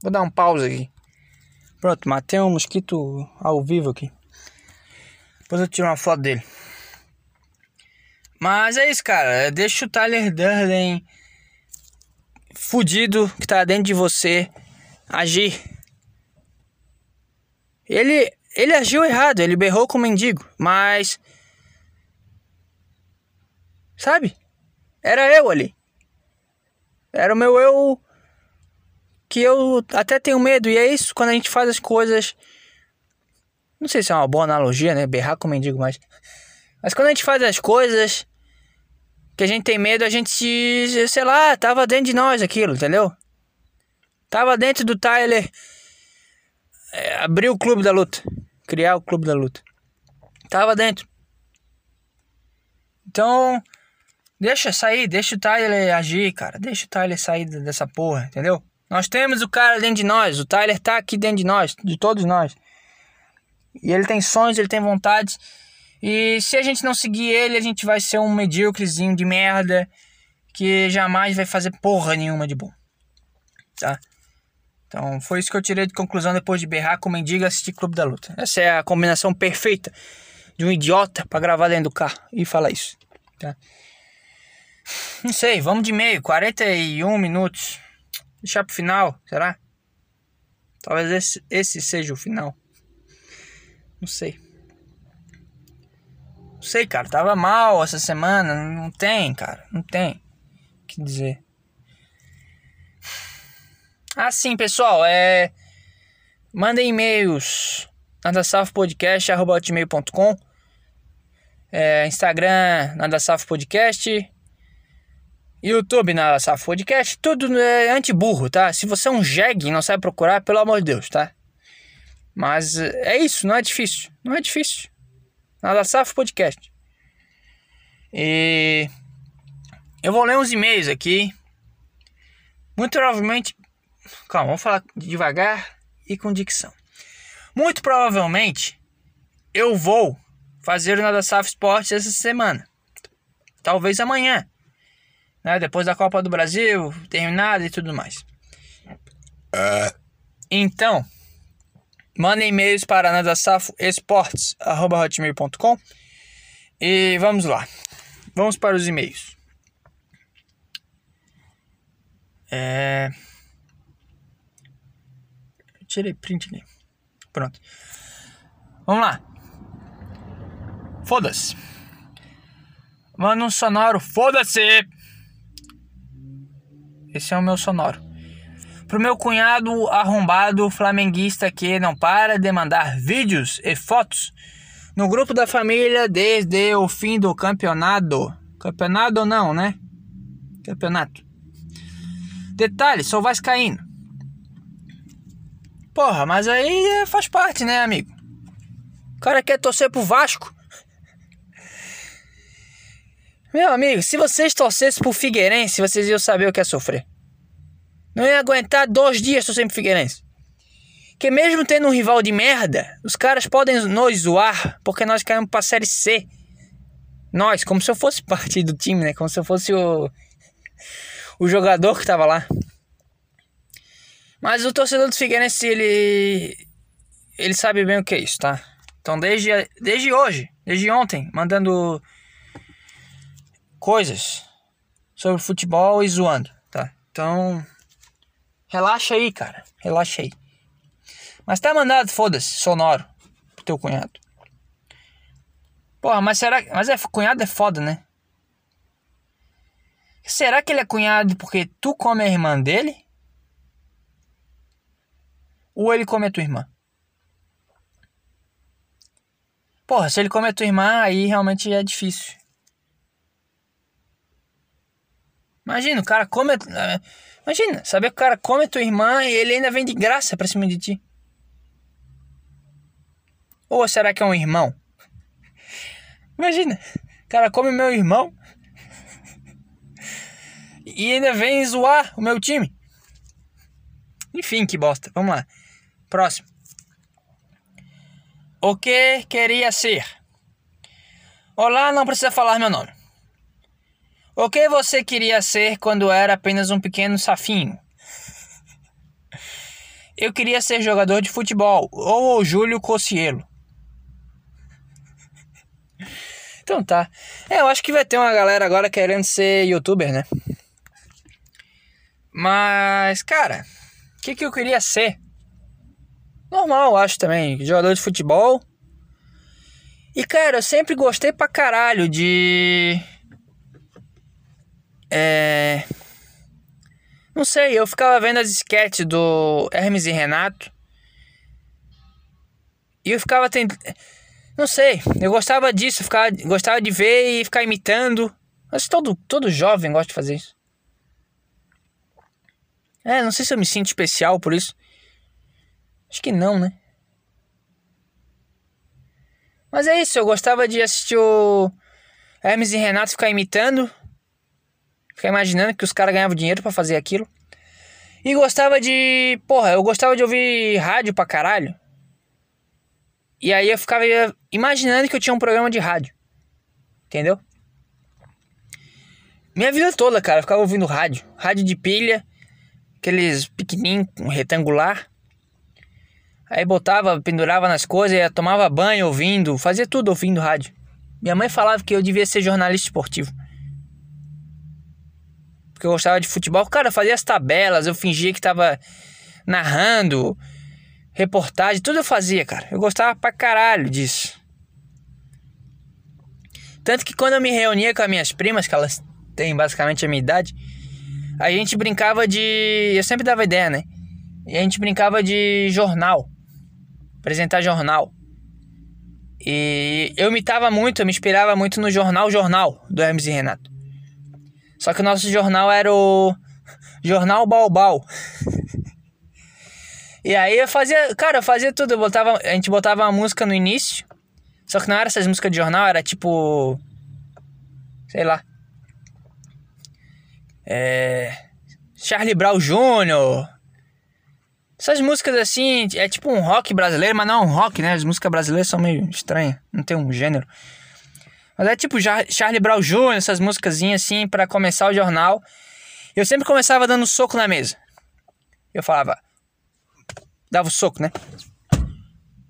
Vou dar um pausa aqui. Pronto, matei um mosquito ao vivo aqui. Depois eu tiro uma foto dele. Mas é isso, cara. Deixa o Tyler Durden fudido que tá dentro de você agir. Ele, ele agiu errado, ele berrou com o mendigo, mas. Sabe? Era eu ali. Era o meu eu que eu até tenho medo. E é isso, quando a gente faz as coisas. Não sei se é uma boa analogia, né? Berrar com mendigo, mas. Mas quando a gente faz as coisas que a gente tem medo, a gente, sei lá, tava dentro de nós aquilo, entendeu? Tava dentro do Tyler é, abrir o clube da luta, criar o clube da luta. Tava dentro. Então, deixa sair, deixa o Tyler agir, cara. Deixa o Tyler sair dessa porra, entendeu? Nós temos o cara dentro de nós, o Tyler tá aqui dentro de nós, de todos nós. E ele tem sonhos, ele tem vontades. E se a gente não seguir ele, a gente vai ser um medíocrezinho de merda que jamais vai fazer porra nenhuma de bom. Tá? Então, foi isso que eu tirei de conclusão depois de berrar com mendigo assistir Clube da Luta. Essa é a combinação perfeita de um idiota para gravar dentro do carro e falar isso. Tá? Não sei, vamos de meio, 41 minutos. Deixar pro final, será? Talvez esse, esse seja o final. Não sei. Não sei, cara. Tava mal essa semana. Não tem, cara. Não tem. O que dizer. Assim, pessoal, é. Mandem e-mails nadasafpodcast.com é, Instagram nadasafpodcast YouTube nadasaf podcast tudo é anti-burro, tá? Se você é um jegue e não sabe procurar, pelo amor de Deus, tá? Mas é isso, não é difícil, não é difícil nadasaf podcast e eu vou ler uns e-mails aqui muito provavelmente Calma, vamos falar devagar e com dicção. Muito provavelmente eu vou fazer o Nada Saf Sports essa semana. Talvez amanhã. Né? Depois da Copa do Brasil, terminada e tudo mais. Uh. Então, mandem e-mails para nadasafoesportes.com e vamos lá. Vamos para os e-mails. É tirei print ali. Pronto. Vamos lá. Foda-se. Manda um sonoro. Foda-se! Esse é o meu sonoro. Pro meu cunhado arrombado flamenguista que não para de mandar vídeos e fotos no grupo da família desde o fim do campeonato. Campeonato não, né? Campeonato. Detalhe, sou vascaíno. Porra, mas aí é, faz parte, né, amigo? O cara quer torcer pro Vasco. Meu amigo, se vocês torcessem pro Figueirense, vocês iam saber o que é sofrer. Não ia aguentar dois dias torcendo pro Figueirense. Que mesmo tendo um rival de merda, os caras podem nos zoar porque nós caímos pra Série C. Nós, como se eu fosse parte do time, né? Como se eu fosse o, o jogador que tava lá. Mas o torcedor do Figueirense, ele. Ele sabe bem o que é isso, tá? Então, desde, desde hoje, desde ontem, mandando coisas sobre futebol e zoando, tá? Então, relaxa aí, cara. Relaxa aí. Mas tá mandado, foda-se, sonoro, pro teu cunhado. Porra, mas será. Mas é, cunhado é foda, né? Será que ele é cunhado porque tu come a irmã dele? Ou ele come a tua irmã. Porra, se ele come a tua irmã, aí realmente é difícil. Imagina, o cara come. Eh, imagina, saber que o cara come a tua irmã e ele ainda vem de graça pra cima de ti. Ou será que é um irmão? Imagina, o cara come meu irmão e ainda vem zoar o meu time. Enfim, que bosta. Vamos lá. Próximo. O que queria ser? Olá, não precisa falar meu nome. O que você queria ser quando era apenas um pequeno safinho? Eu queria ser jogador de futebol ou o Júlio Cocielo. Então tá. É, eu acho que vai ter uma galera agora querendo ser youtuber, né? Mas, cara, o que, que eu queria ser? Normal, acho também. Jogador de futebol. E, cara, eu sempre gostei pra caralho de. É. Não sei, eu ficava vendo as sketches do Hermes e Renato. E eu ficava tentando. Não sei, eu gostava disso, ficava, gostava de ver e ficar imitando. Que todo, todo jovem gosta de fazer isso. É, não sei se eu me sinto especial por isso. Acho que não, né? Mas é isso, eu gostava de assistir o Hermes e Renato ficar imitando. Ficar imaginando que os caras ganhavam dinheiro para fazer aquilo. E gostava de. Porra, eu gostava de ouvir rádio pra caralho. E aí eu ficava imaginando que eu tinha um programa de rádio. Entendeu? Minha vida toda, cara, eu ficava ouvindo rádio. Rádio de pilha, aqueles pequenininho, retangular. Aí botava, pendurava nas coisas, tomava banho ouvindo, fazia tudo ouvindo rádio. Minha mãe falava que eu devia ser jornalista esportivo. Porque eu gostava de futebol. Cara, eu fazia as tabelas, eu fingia que tava narrando, reportagem, tudo eu fazia, cara. Eu gostava pra caralho disso. Tanto que quando eu me reunia com as minhas primas, que elas têm basicamente a minha idade, a gente brincava de. Eu sempre dava ideia, né? E a gente brincava de jornal. Apresentar jornal. E eu imitava muito, eu me inspirava muito no jornal Jornal do Hermes e Renato. Só que o nosso jornal era o Jornal Balbal. E aí eu fazia, cara, eu fazia tudo. Eu botava, a gente botava uma música no início. Só que não era essas músicas de jornal, era tipo. Sei lá. É. Charlie Brown Jr. Essas músicas assim, é tipo um rock brasileiro, mas não é um rock, né? As músicas brasileiras são meio estranhas, não tem um gênero. Mas é tipo Charlie Brown Jr., essas músicas assim, para começar o jornal. Eu sempre começava dando soco na mesa. Eu falava, dava o soco, né?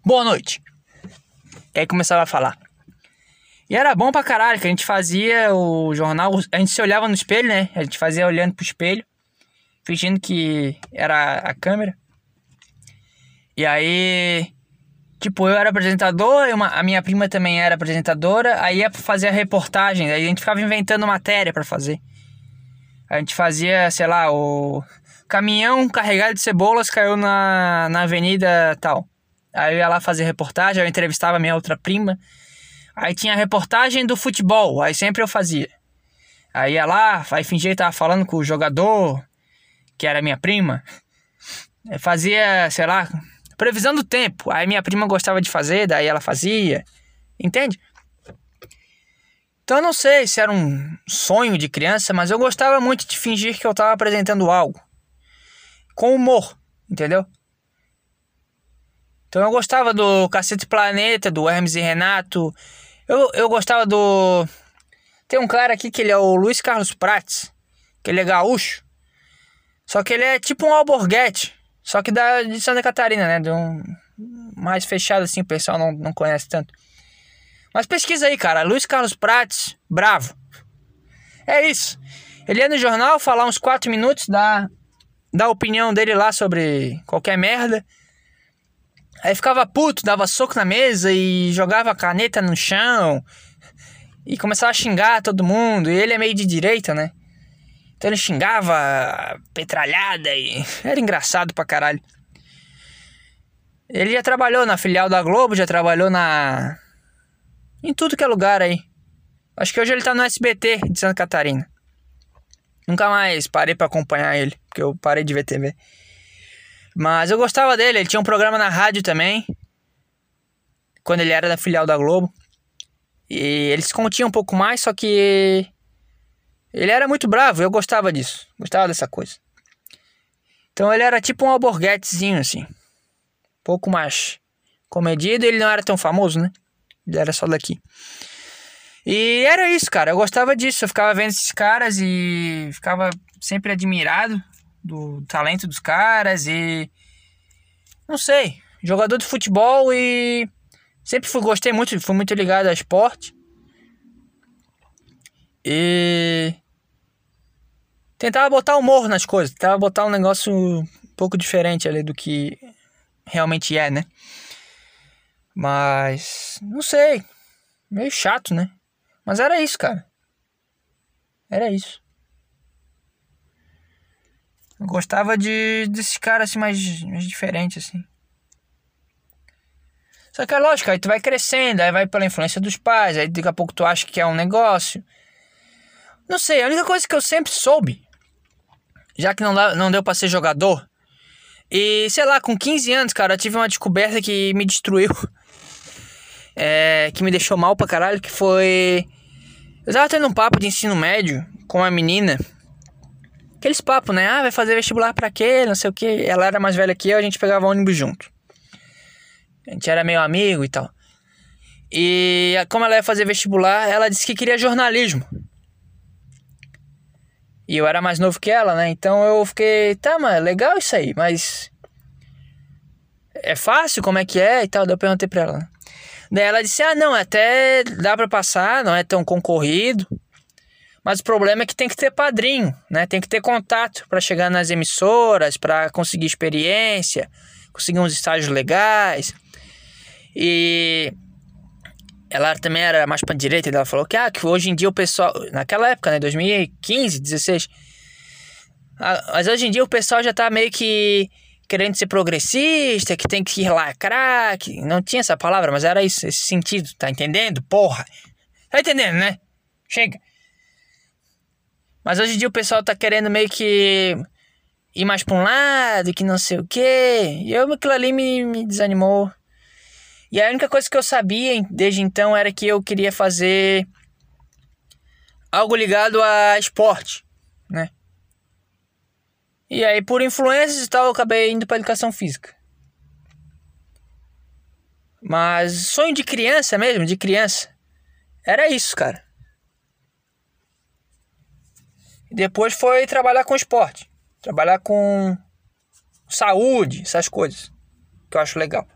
Boa noite. E aí começava a falar. E era bom pra caralho, que a gente fazia o jornal, a gente se olhava no espelho, né? A gente fazia olhando pro espelho, fingindo que era a câmera. E aí, tipo, eu era apresentador, uma, a minha prima também era apresentadora, aí ia fazer a reportagem, aí a gente ficava inventando matéria para fazer. A gente fazia, sei lá, o Caminhão carregado de cebolas caiu na, na avenida tal. Aí eu ia lá fazer reportagem, eu entrevistava minha outra prima. Aí tinha a reportagem do futebol, aí sempre eu fazia. Aí ia lá, aí fingia que tava falando com o jogador, que era minha prima. Eu fazia, sei lá, previsão do tempo. Aí minha prima gostava de fazer, daí ela fazia. Entende? Então eu não sei se era um sonho de criança, mas eu gostava muito de fingir que eu estava apresentando algo com humor, entendeu? Então eu gostava do Cacete Planeta, do Hermes e Renato. Eu, eu gostava do. Tem um cara aqui que ele é o Luiz Carlos Prates, que ele é gaúcho. Só que ele é tipo um alborguete. Só que da, de Santa Catarina, né? De um, mais fechado assim, o pessoal não, não conhece tanto. Mas pesquisa aí, cara. Luiz Carlos Prates, bravo. É isso. Ele ia no jornal falar uns 4 minutos, dá dar a opinião dele lá sobre qualquer merda. Aí ficava puto, dava soco na mesa e jogava caneta no chão. E começava a xingar todo mundo. E ele é meio de direita, né? Então ele xingava petralhada e era engraçado pra caralho. Ele já trabalhou na filial da Globo, já trabalhou na. em tudo que é lugar aí. Acho que hoje ele tá no SBT de Santa Catarina. Nunca mais parei para acompanhar ele, porque eu parei de ver TV. Mas eu gostava dele, ele tinha um programa na rádio também. Quando ele era da filial da Globo. E ele se continha um pouco mais, só que ele era muito bravo, eu gostava disso, gostava dessa coisa. Então ele era tipo um alborguetezinho assim. Um pouco mais comedido, ele não era tão famoso, né? Ele era só daqui. E era isso, cara. Eu gostava disso. Eu ficava vendo esses caras e ficava sempre admirado do talento dos caras e. Não sei. Jogador de futebol e. Sempre fui, gostei muito, fui muito ligado a esporte. E. Tentava botar humor nas coisas. Tentava botar um negócio um pouco diferente ali do que realmente é, né? Mas. Não sei. Meio chato, né? Mas era isso, cara. Era isso. Eu gostava de desses caras assim mais, mais diferentes assim. Só que é lógico, aí tu vai crescendo, aí vai pela influência dos pais, aí daqui a pouco tu acha que é um negócio. Não sei, a única coisa que eu sempre soube, já que não, não deu pra ser jogador, e sei lá, com 15 anos, cara, eu tive uma descoberta que me destruiu. (laughs) É, que me deixou mal pra caralho, que foi. Eu tava tendo um papo de ensino médio com uma menina. Aqueles papos, né? Ah, vai fazer vestibular pra quê? Não sei o que. Ela era mais velha que eu, a gente pegava ônibus junto. A gente era meio amigo e tal. E como ela ia fazer vestibular, ela disse que queria jornalismo. E eu era mais novo que ela, né? Então eu fiquei, tá, mano, legal isso aí, mas. É fácil? Como é que é? E tal. Daí eu perguntei pra ela. Daí ela disse: ah, não, até dá pra passar, não é tão concorrido. Mas o problema é que tem que ter padrinho, né? Tem que ter contato para chegar nas emissoras, para conseguir experiência, conseguir uns estágios legais. E ela também era mais para direita, e ela falou que, ah, que hoje em dia o pessoal, naquela época, né, 2015, 16, ah, mas hoje em dia o pessoal já tá meio que querendo ser progressista, que tem que lacrar, que não tinha essa palavra, mas era isso, esse sentido, tá entendendo? Porra. Tá entendendo, né? Chega. Mas hoje em dia o pessoal tá querendo meio que ir mais pra um lado, que não sei o quê. E eu, aquilo ali me, me desanimou. E a única coisa que eu sabia desde então era que eu queria fazer algo ligado a esporte, né? E aí, por influências e tal, eu acabei indo para educação física. Mas sonho de criança mesmo, de criança, era isso, cara. Depois foi trabalhar com esporte, trabalhar com saúde, essas coisas, que eu acho legal.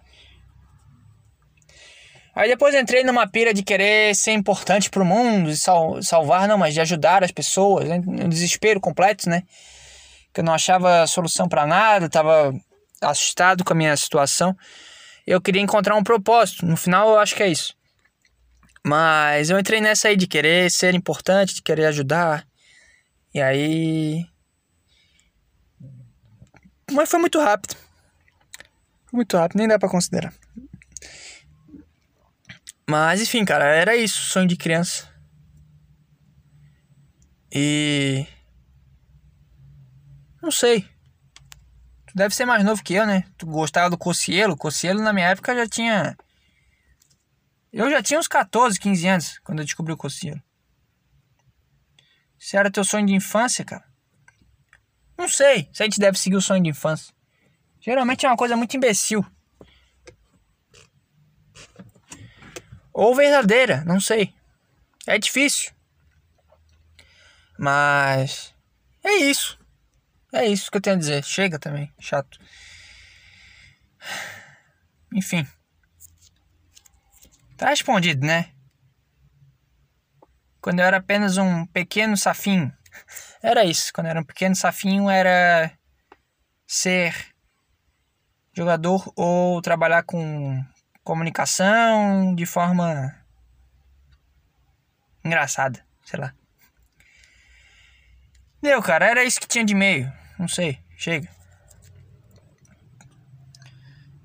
Aí depois entrei numa pira de querer ser importante pro mundo, sal salvar, não, mas de ajudar as pessoas, né? um desespero completo, né? Que eu não achava solução para nada, tava assustado com a minha situação. Eu queria encontrar um propósito, no final eu acho que é isso. Mas eu entrei nessa aí de querer ser importante, de querer ajudar. E aí. Mas foi muito rápido. Muito rápido, nem dá para considerar. Mas enfim, cara, era isso, sonho de criança. E. Não sei. Tu deve ser mais novo que eu, né? Tu gostava do Cocielo. Cocielo na minha época já tinha. Eu já tinha uns 14, 15 anos quando eu descobri o Cocielo. Se era teu sonho de infância, cara. Não sei se a gente deve seguir o sonho de infância. Geralmente é uma coisa muito imbecil. Ou verdadeira, não sei. É difícil. Mas. É isso. É isso que eu tenho a dizer. Chega também. Chato. Enfim. Tá respondido, né? Quando eu era apenas um pequeno safinho. Era isso. Quando eu era um pequeno safinho, era ser jogador ou trabalhar com comunicação de forma engraçada, sei lá. Deu, cara, era isso que tinha de e-mail. Não sei, chega.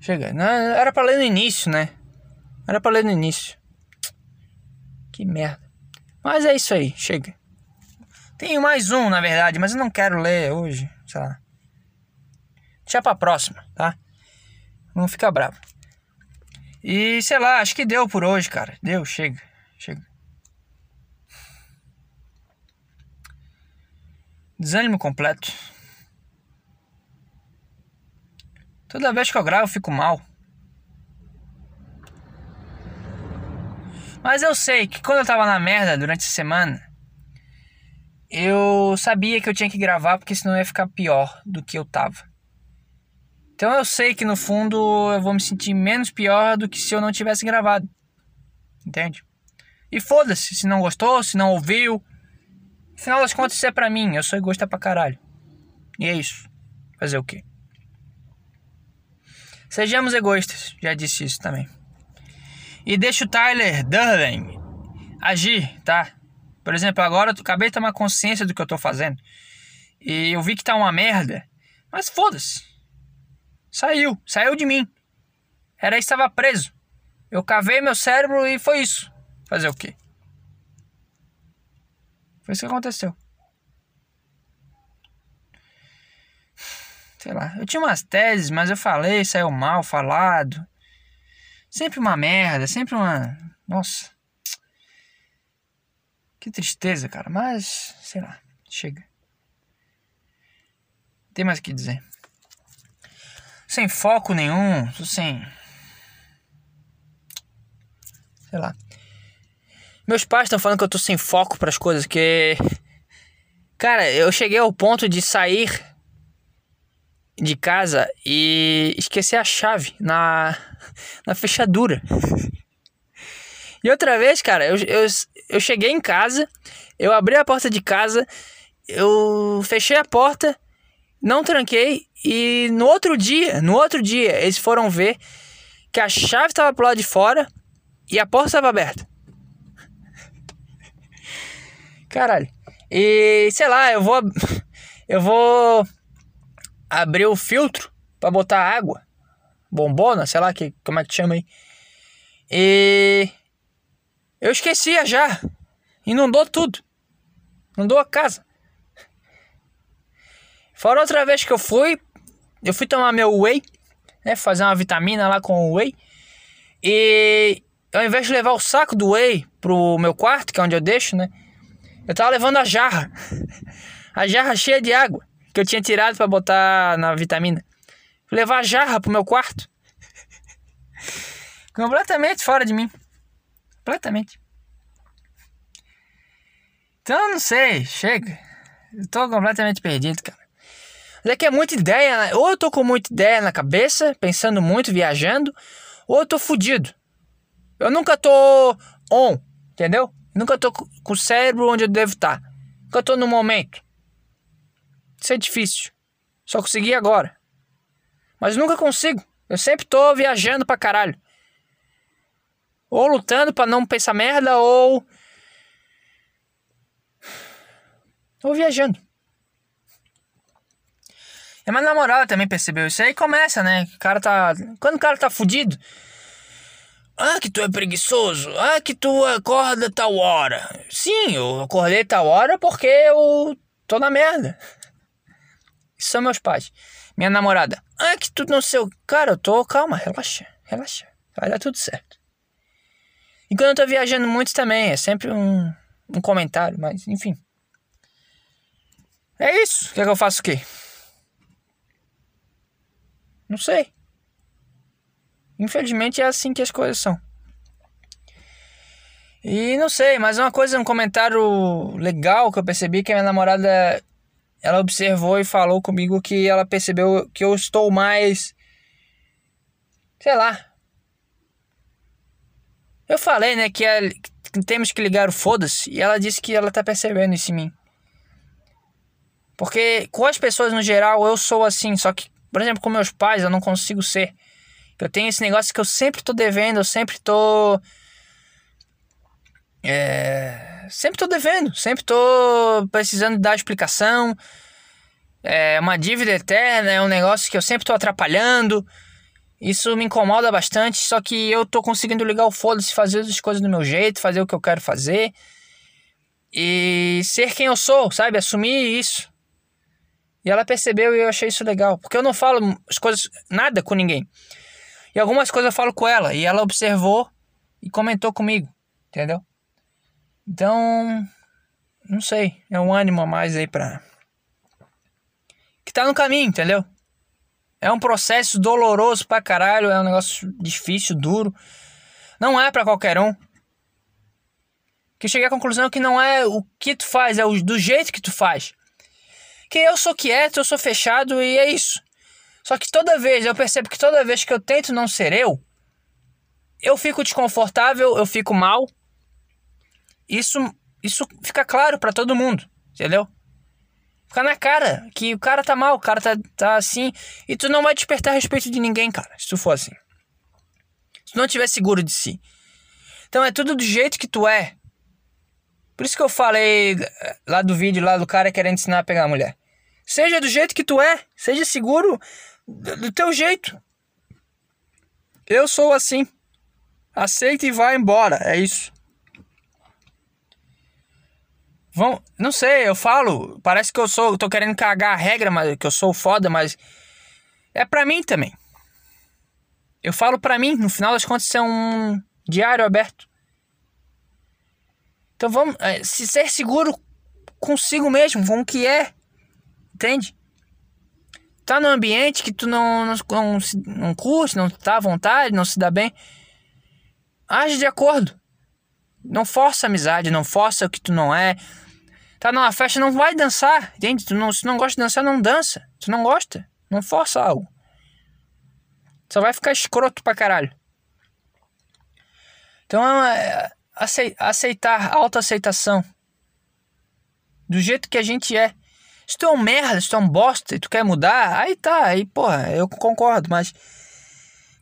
Chega. Não, era pra ler no início, né? Era pra ler no início. Que merda. Mas é isso aí, chega. Tenho mais um, na verdade, mas eu não quero ler hoje, sei lá. Deixa pra próxima, tá? Não fica bravo. E sei lá, acho que deu por hoje, cara. Deu, chega. Chega. Desânimo completo. Toda vez que eu gravo eu fico mal. Mas eu sei que quando eu tava na merda durante a semana, eu sabia que eu tinha que gravar porque senão ia ficar pior do que eu tava. Então eu sei que no fundo eu vou me sentir menos pior do que se eu não tivesse gravado. Entende? E foda-se se não gostou, se não ouviu. Afinal das contas, isso é pra mim. Eu sou egoísta pra caralho. E é isso. Fazer o quê? Sejamos egoístas. Já disse isso também. E deixa o Tyler Durden agir, tá? Por exemplo, agora eu acabei de tomar consciência do que eu tô fazendo. E eu vi que tá uma merda. Mas foda-se. Saiu, saiu de mim. Era estava preso. Eu cavei meu cérebro e foi isso. Fazer o quê? Foi isso que aconteceu. Sei lá, eu tinha umas teses, mas eu falei, saiu mal falado. Sempre uma merda, sempre uma. Nossa. Que tristeza, cara. Mas, sei lá, chega. Tem mais o que dizer. Sem foco nenhum, sem. Sei lá. Meus pais estão falando que eu tô sem foco para as coisas, que. Cara, eu cheguei ao ponto de sair de casa e esquecer a chave na, na fechadura. (laughs) E outra vez, cara, eu, eu, eu cheguei em casa, eu abri a porta de casa, eu fechei a porta, não tranquei e no outro dia, no outro dia, eles foram ver que a chave estava pro lado de fora e a porta estava aberta. Caralho. E sei lá, eu vou eu vou abrir o filtro para botar água, bombona, sei lá que como é que chama aí. E eu esquecia já. Inundou tudo. Inundou a casa. Fora outra vez que eu fui, eu fui tomar meu whey, né, fazer uma vitamina lá com o whey. E ao invés de levar o saco do whey pro meu quarto, que é onde eu deixo, né? Eu tava levando a jarra. (laughs) A jarra cheia de água que eu tinha tirado para botar na vitamina. Fui levar a jarra pro meu quarto. (laughs) Completamente fora de mim. Completamente. Então, não sei, chega. Eu tô completamente perdido, cara. Mas é que é muita ideia, né? ou eu tô com muita ideia na cabeça, pensando muito, viajando, ou eu tô fudido. Eu nunca tô on, entendeu? Nunca tô com o cérebro onde eu devo estar. Tá. Nunca tô no momento. Isso é difícil. Só consegui agora. Mas nunca consigo. Eu sempre tô viajando pra caralho. Ou lutando para não pensar merda, ou. Ou viajando. E minha namorada também percebeu isso aí começa, né? O cara tá. Quando o cara tá fudido. Ah, que tu é preguiçoso. Ah, que tu acorda tal hora. Sim, eu acordei tal hora porque eu tô na merda. (laughs) Isso são meus pais. Minha namorada. Ah, que tu não sei o. Cara, eu tô. Calma, relaxa, relaxa. Vai dar tudo certo. E quando eu tô viajando muito também, é sempre um, um comentário, mas enfim. É isso. Quer que eu faça o quê? Não sei. Infelizmente é assim que as coisas são. E não sei, mas uma coisa, um comentário legal que eu percebi que a minha namorada ela observou e falou comigo que ela percebeu que eu estou mais sei lá, eu falei, né, que, é, que temos que ligar o foda-se e ela disse que ela tá percebendo isso em mim. Porque com as pessoas no geral eu sou assim, só que, por exemplo, com meus pais eu não consigo ser. Eu tenho esse negócio que eu sempre tô devendo, eu sempre tô. É, sempre tô devendo, sempre tô precisando dar explicação. É uma dívida eterna, é um negócio que eu sempre tô atrapalhando. Isso me incomoda bastante, só que eu tô conseguindo ligar o foda-se, fazer as coisas do meu jeito, fazer o que eu quero fazer. E ser quem eu sou, sabe? Assumir isso. E ela percebeu e eu achei isso legal. Porque eu não falo as coisas, nada com ninguém. E algumas coisas eu falo com ela. E ela observou e comentou comigo. Entendeu? Então, não sei. É um ânimo a mais aí pra. Que tá no caminho, entendeu? É um processo doloroso pra caralho, é um negócio difícil, duro. Não é para qualquer um. Que cheguei à conclusão que não é o que tu faz, é o, do jeito que tu faz. Que eu sou quieto, eu sou fechado e é isso. Só que toda vez, eu percebo que toda vez que eu tento não ser eu, eu fico desconfortável, eu fico mal. Isso, isso fica claro para todo mundo, entendeu? Fica na cara que o cara tá mal, o cara tá, tá assim. E tu não vai despertar respeito de ninguém, cara, se tu for assim. Se tu não tiver seguro de si. Então é tudo do jeito que tu é. Por isso que eu falei lá do vídeo lá do cara querendo ensinar a pegar a mulher. Seja do jeito que tu é, seja seguro do teu jeito. Eu sou assim. Aceita e vai embora, é isso. Vão, não sei, eu falo, parece que eu sou, tô querendo cagar a regra, mas que eu sou foda, mas é pra mim também. Eu falo pra mim, no final das contas isso é um diário aberto. Então vamos, é, se ser seguro consigo mesmo, com o que é, entende? Tá num ambiente que tu não, não, não, não curte, não tá à vontade, não se dá bem, age de acordo. Não força amizade, não força o que tu não é, Tá numa festa, não vai dançar, entende? Tu não, se não gosta de dançar, não dança. Tu não gosta, não força algo. Só vai ficar escroto pra caralho. Então é aceitar, autoaceitação. Do jeito que a gente é. Se tu é um merda, se tu é um bosta e tu quer mudar, aí tá, aí porra, eu concordo, mas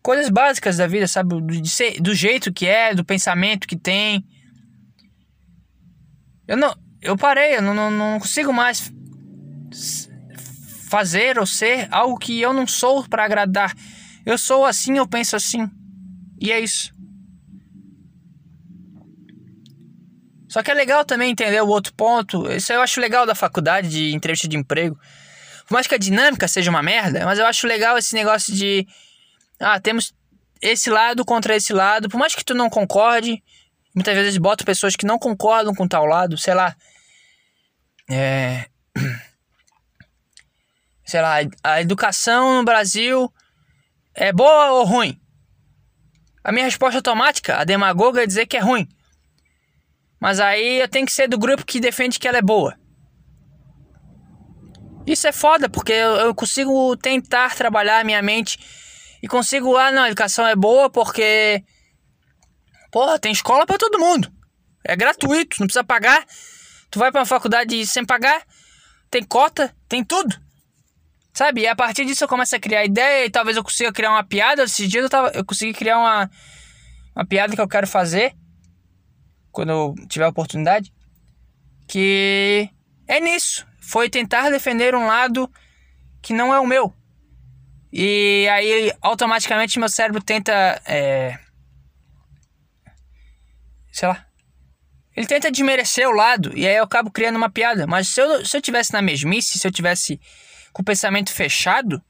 coisas básicas da vida, sabe? Do, ser, do jeito que é, do pensamento que tem. Eu não, eu parei, eu não, não, não consigo mais fazer ou ser algo que eu não sou para agradar. Eu sou assim, eu penso assim. E é isso. Só que é legal também entender o outro ponto. Isso eu acho legal da faculdade de entrevista de emprego. Por mais que a dinâmica seja uma merda, mas eu acho legal esse negócio de. Ah, temos esse lado contra esse lado. Por mais que tu não concorde, muitas vezes botam pessoas que não concordam com tal lado, sei lá. É, (clears throat) sei lá, a educação no Brasil é boa ou ruim? A minha resposta automática, a demagoga, é dizer que é ruim. Mas aí eu tenho que ser do grupo que defende que ela é boa. Isso é foda, porque eu, consigo tentar trabalhar a minha mente e consigo, ah, não, a educação é boa porque. Porra, tem escola para todo mundo. É gratuito, não precisa pagar. Tu vai para uma faculdade sem pagar, tem cota, tem tudo. Sabe? E a partir disso eu começo a criar ideia e talvez eu consiga criar uma piada. Esses dias eu, tava, eu consegui criar uma, uma piada que eu quero fazer quando eu tiver a oportunidade. Que é nisso. Foi tentar defender um lado que não é o meu. E aí automaticamente meu cérebro tenta. É, sei lá ele tenta desmerecer o lado e aí eu acabo criando uma piada. Mas se eu, se eu tivesse na mesmice, se eu tivesse com o pensamento fechado,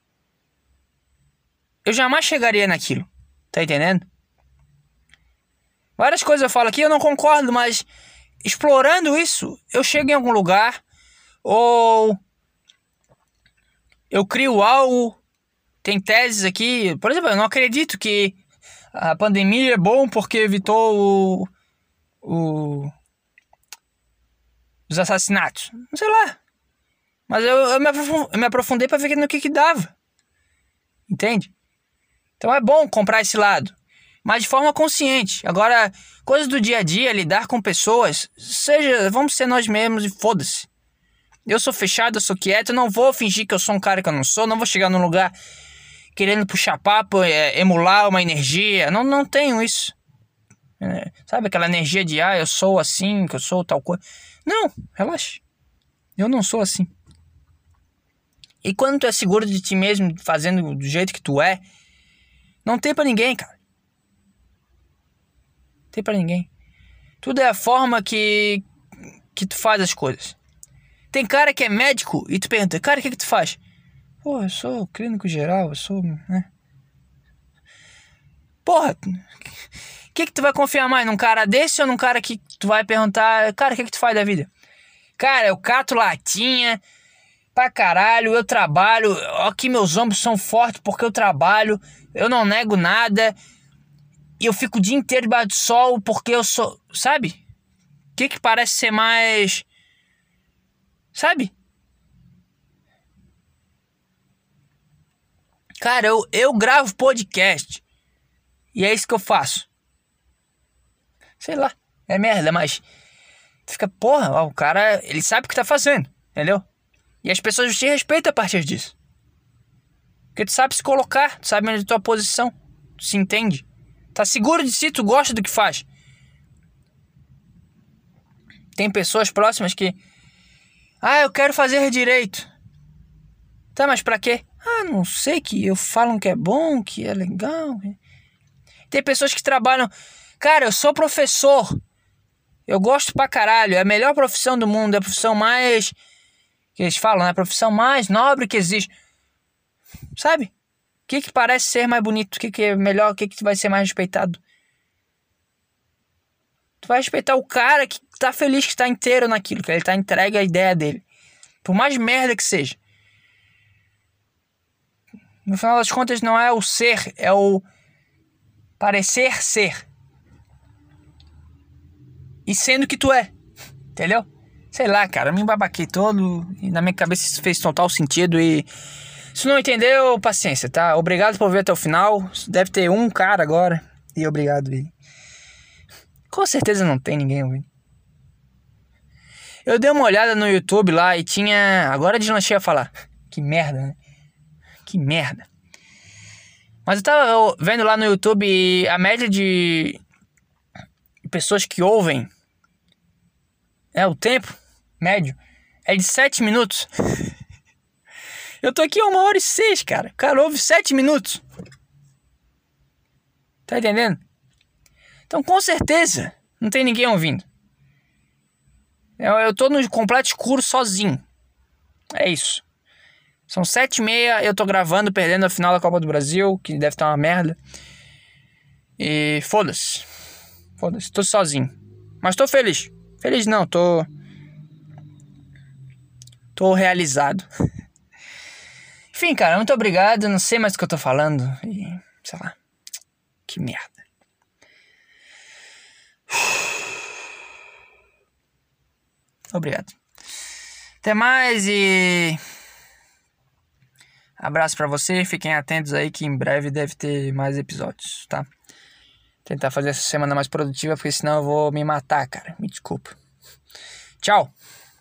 eu jamais chegaria naquilo. Tá entendendo? Várias coisas eu falo aqui, eu não concordo, mas explorando isso, eu chego em algum lugar ou eu crio algo. Tem teses aqui, por exemplo, eu não acredito que a pandemia é bom porque evitou o o, os assassinatos. Não sei lá. Mas eu, eu, me, aprofundei, eu me aprofundei pra ver no que que dava. Entende? Então é bom comprar esse lado. Mas de forma consciente. Agora, coisas do dia a dia, lidar com pessoas, seja, vamos ser nós mesmos e foda-se. Eu sou fechado, eu sou quieto, não vou fingir que eu sou um cara que eu não sou, não vou chegar num lugar querendo puxar papo, é, emular uma energia. Não, não tenho isso. É, sabe aquela energia de, ah, eu sou assim, que eu sou tal coisa. Não, relaxa. Eu não sou assim. E quando tu é seguro de ti mesmo, fazendo do jeito que tu é, não tem para ninguém, cara. Tem para ninguém. Tudo é a forma que que tu faz as coisas. Tem cara que é médico e tu pergunta, cara, o que que tu faz? Pô, eu sou clínico geral, eu sou, né? Porra, que, que tu vai confiar mais? Num cara desse ou num cara que tu vai perguntar, cara, o que, que tu faz da vida? Cara, eu cato latinha pra caralho, eu trabalho, aqui meus ombros são fortes porque eu trabalho, eu não nego nada, e eu fico o dia inteiro debaixo do sol porque eu sou. Sabe? O que, que parece ser mais. Sabe? Cara, eu, eu gravo podcast. E é isso que eu faço. Sei lá, é merda, mas. Fica, porra, ó, o cara, ele sabe o que tá fazendo, entendeu? E as pessoas te respeitam a partir disso. Porque tu sabe se colocar, tu sabe onde é a tua posição, tu se entende. Tá seguro de si, tu gosta do que faz. Tem pessoas próximas que. Ah, eu quero fazer direito. Tá, mas pra quê? Ah, não sei, que eu falam que é bom, que é legal. Tem pessoas que trabalham. Cara, eu sou professor. Eu gosto pra caralho. É a melhor profissão do mundo. É a profissão mais. Que eles falam, né? A profissão mais nobre que existe. Sabe? O que, que parece ser mais bonito? O que, que é melhor? O que, que vai ser mais respeitado? Tu vai respeitar o cara que tá feliz, que tá inteiro naquilo, que ele tá entregue à ideia dele. Por mais merda que seja. No final das contas, não é o ser, é o parecer ser. E sendo que tu é. Entendeu? Sei lá, cara, eu me babaquei todo e na minha cabeça isso fez total sentido e. Se não entendeu, paciência, tá? Obrigado por ver até o final. Deve ter um cara agora. E obrigado, Vini. Com certeza não tem ninguém ouvindo. Eu dei uma olhada no YouTube lá e tinha. Agora deslanchei a falar. Que merda, né? Que merda. Mas eu tava vendo lá no YouTube a média de pessoas que ouvem. É o tempo médio. É de 7 minutos. (laughs) Eu tô aqui uma hora e seis, cara. Cara ouve sete minutos. Tá entendendo? Então, com certeza, não tem ninguém ouvindo. Eu, eu tô no completo escuro sozinho. É isso. São sete e meia, eu tô gravando, perdendo a final da Copa do Brasil, que deve estar uma merda. E foda-se. Foda-se, tô sozinho. Mas tô feliz. Feliz não, tô. Tô realizado. (laughs) Enfim, cara, muito obrigado. Não sei mais o que eu tô falando. E, sei lá. Que merda. Obrigado. Até mais e. Abraço para você. Fiquem atentos aí que em breve deve ter mais episódios, tá? Tentar fazer essa semana mais produtiva, porque senão eu vou me matar, cara. Me desculpa. Tchau.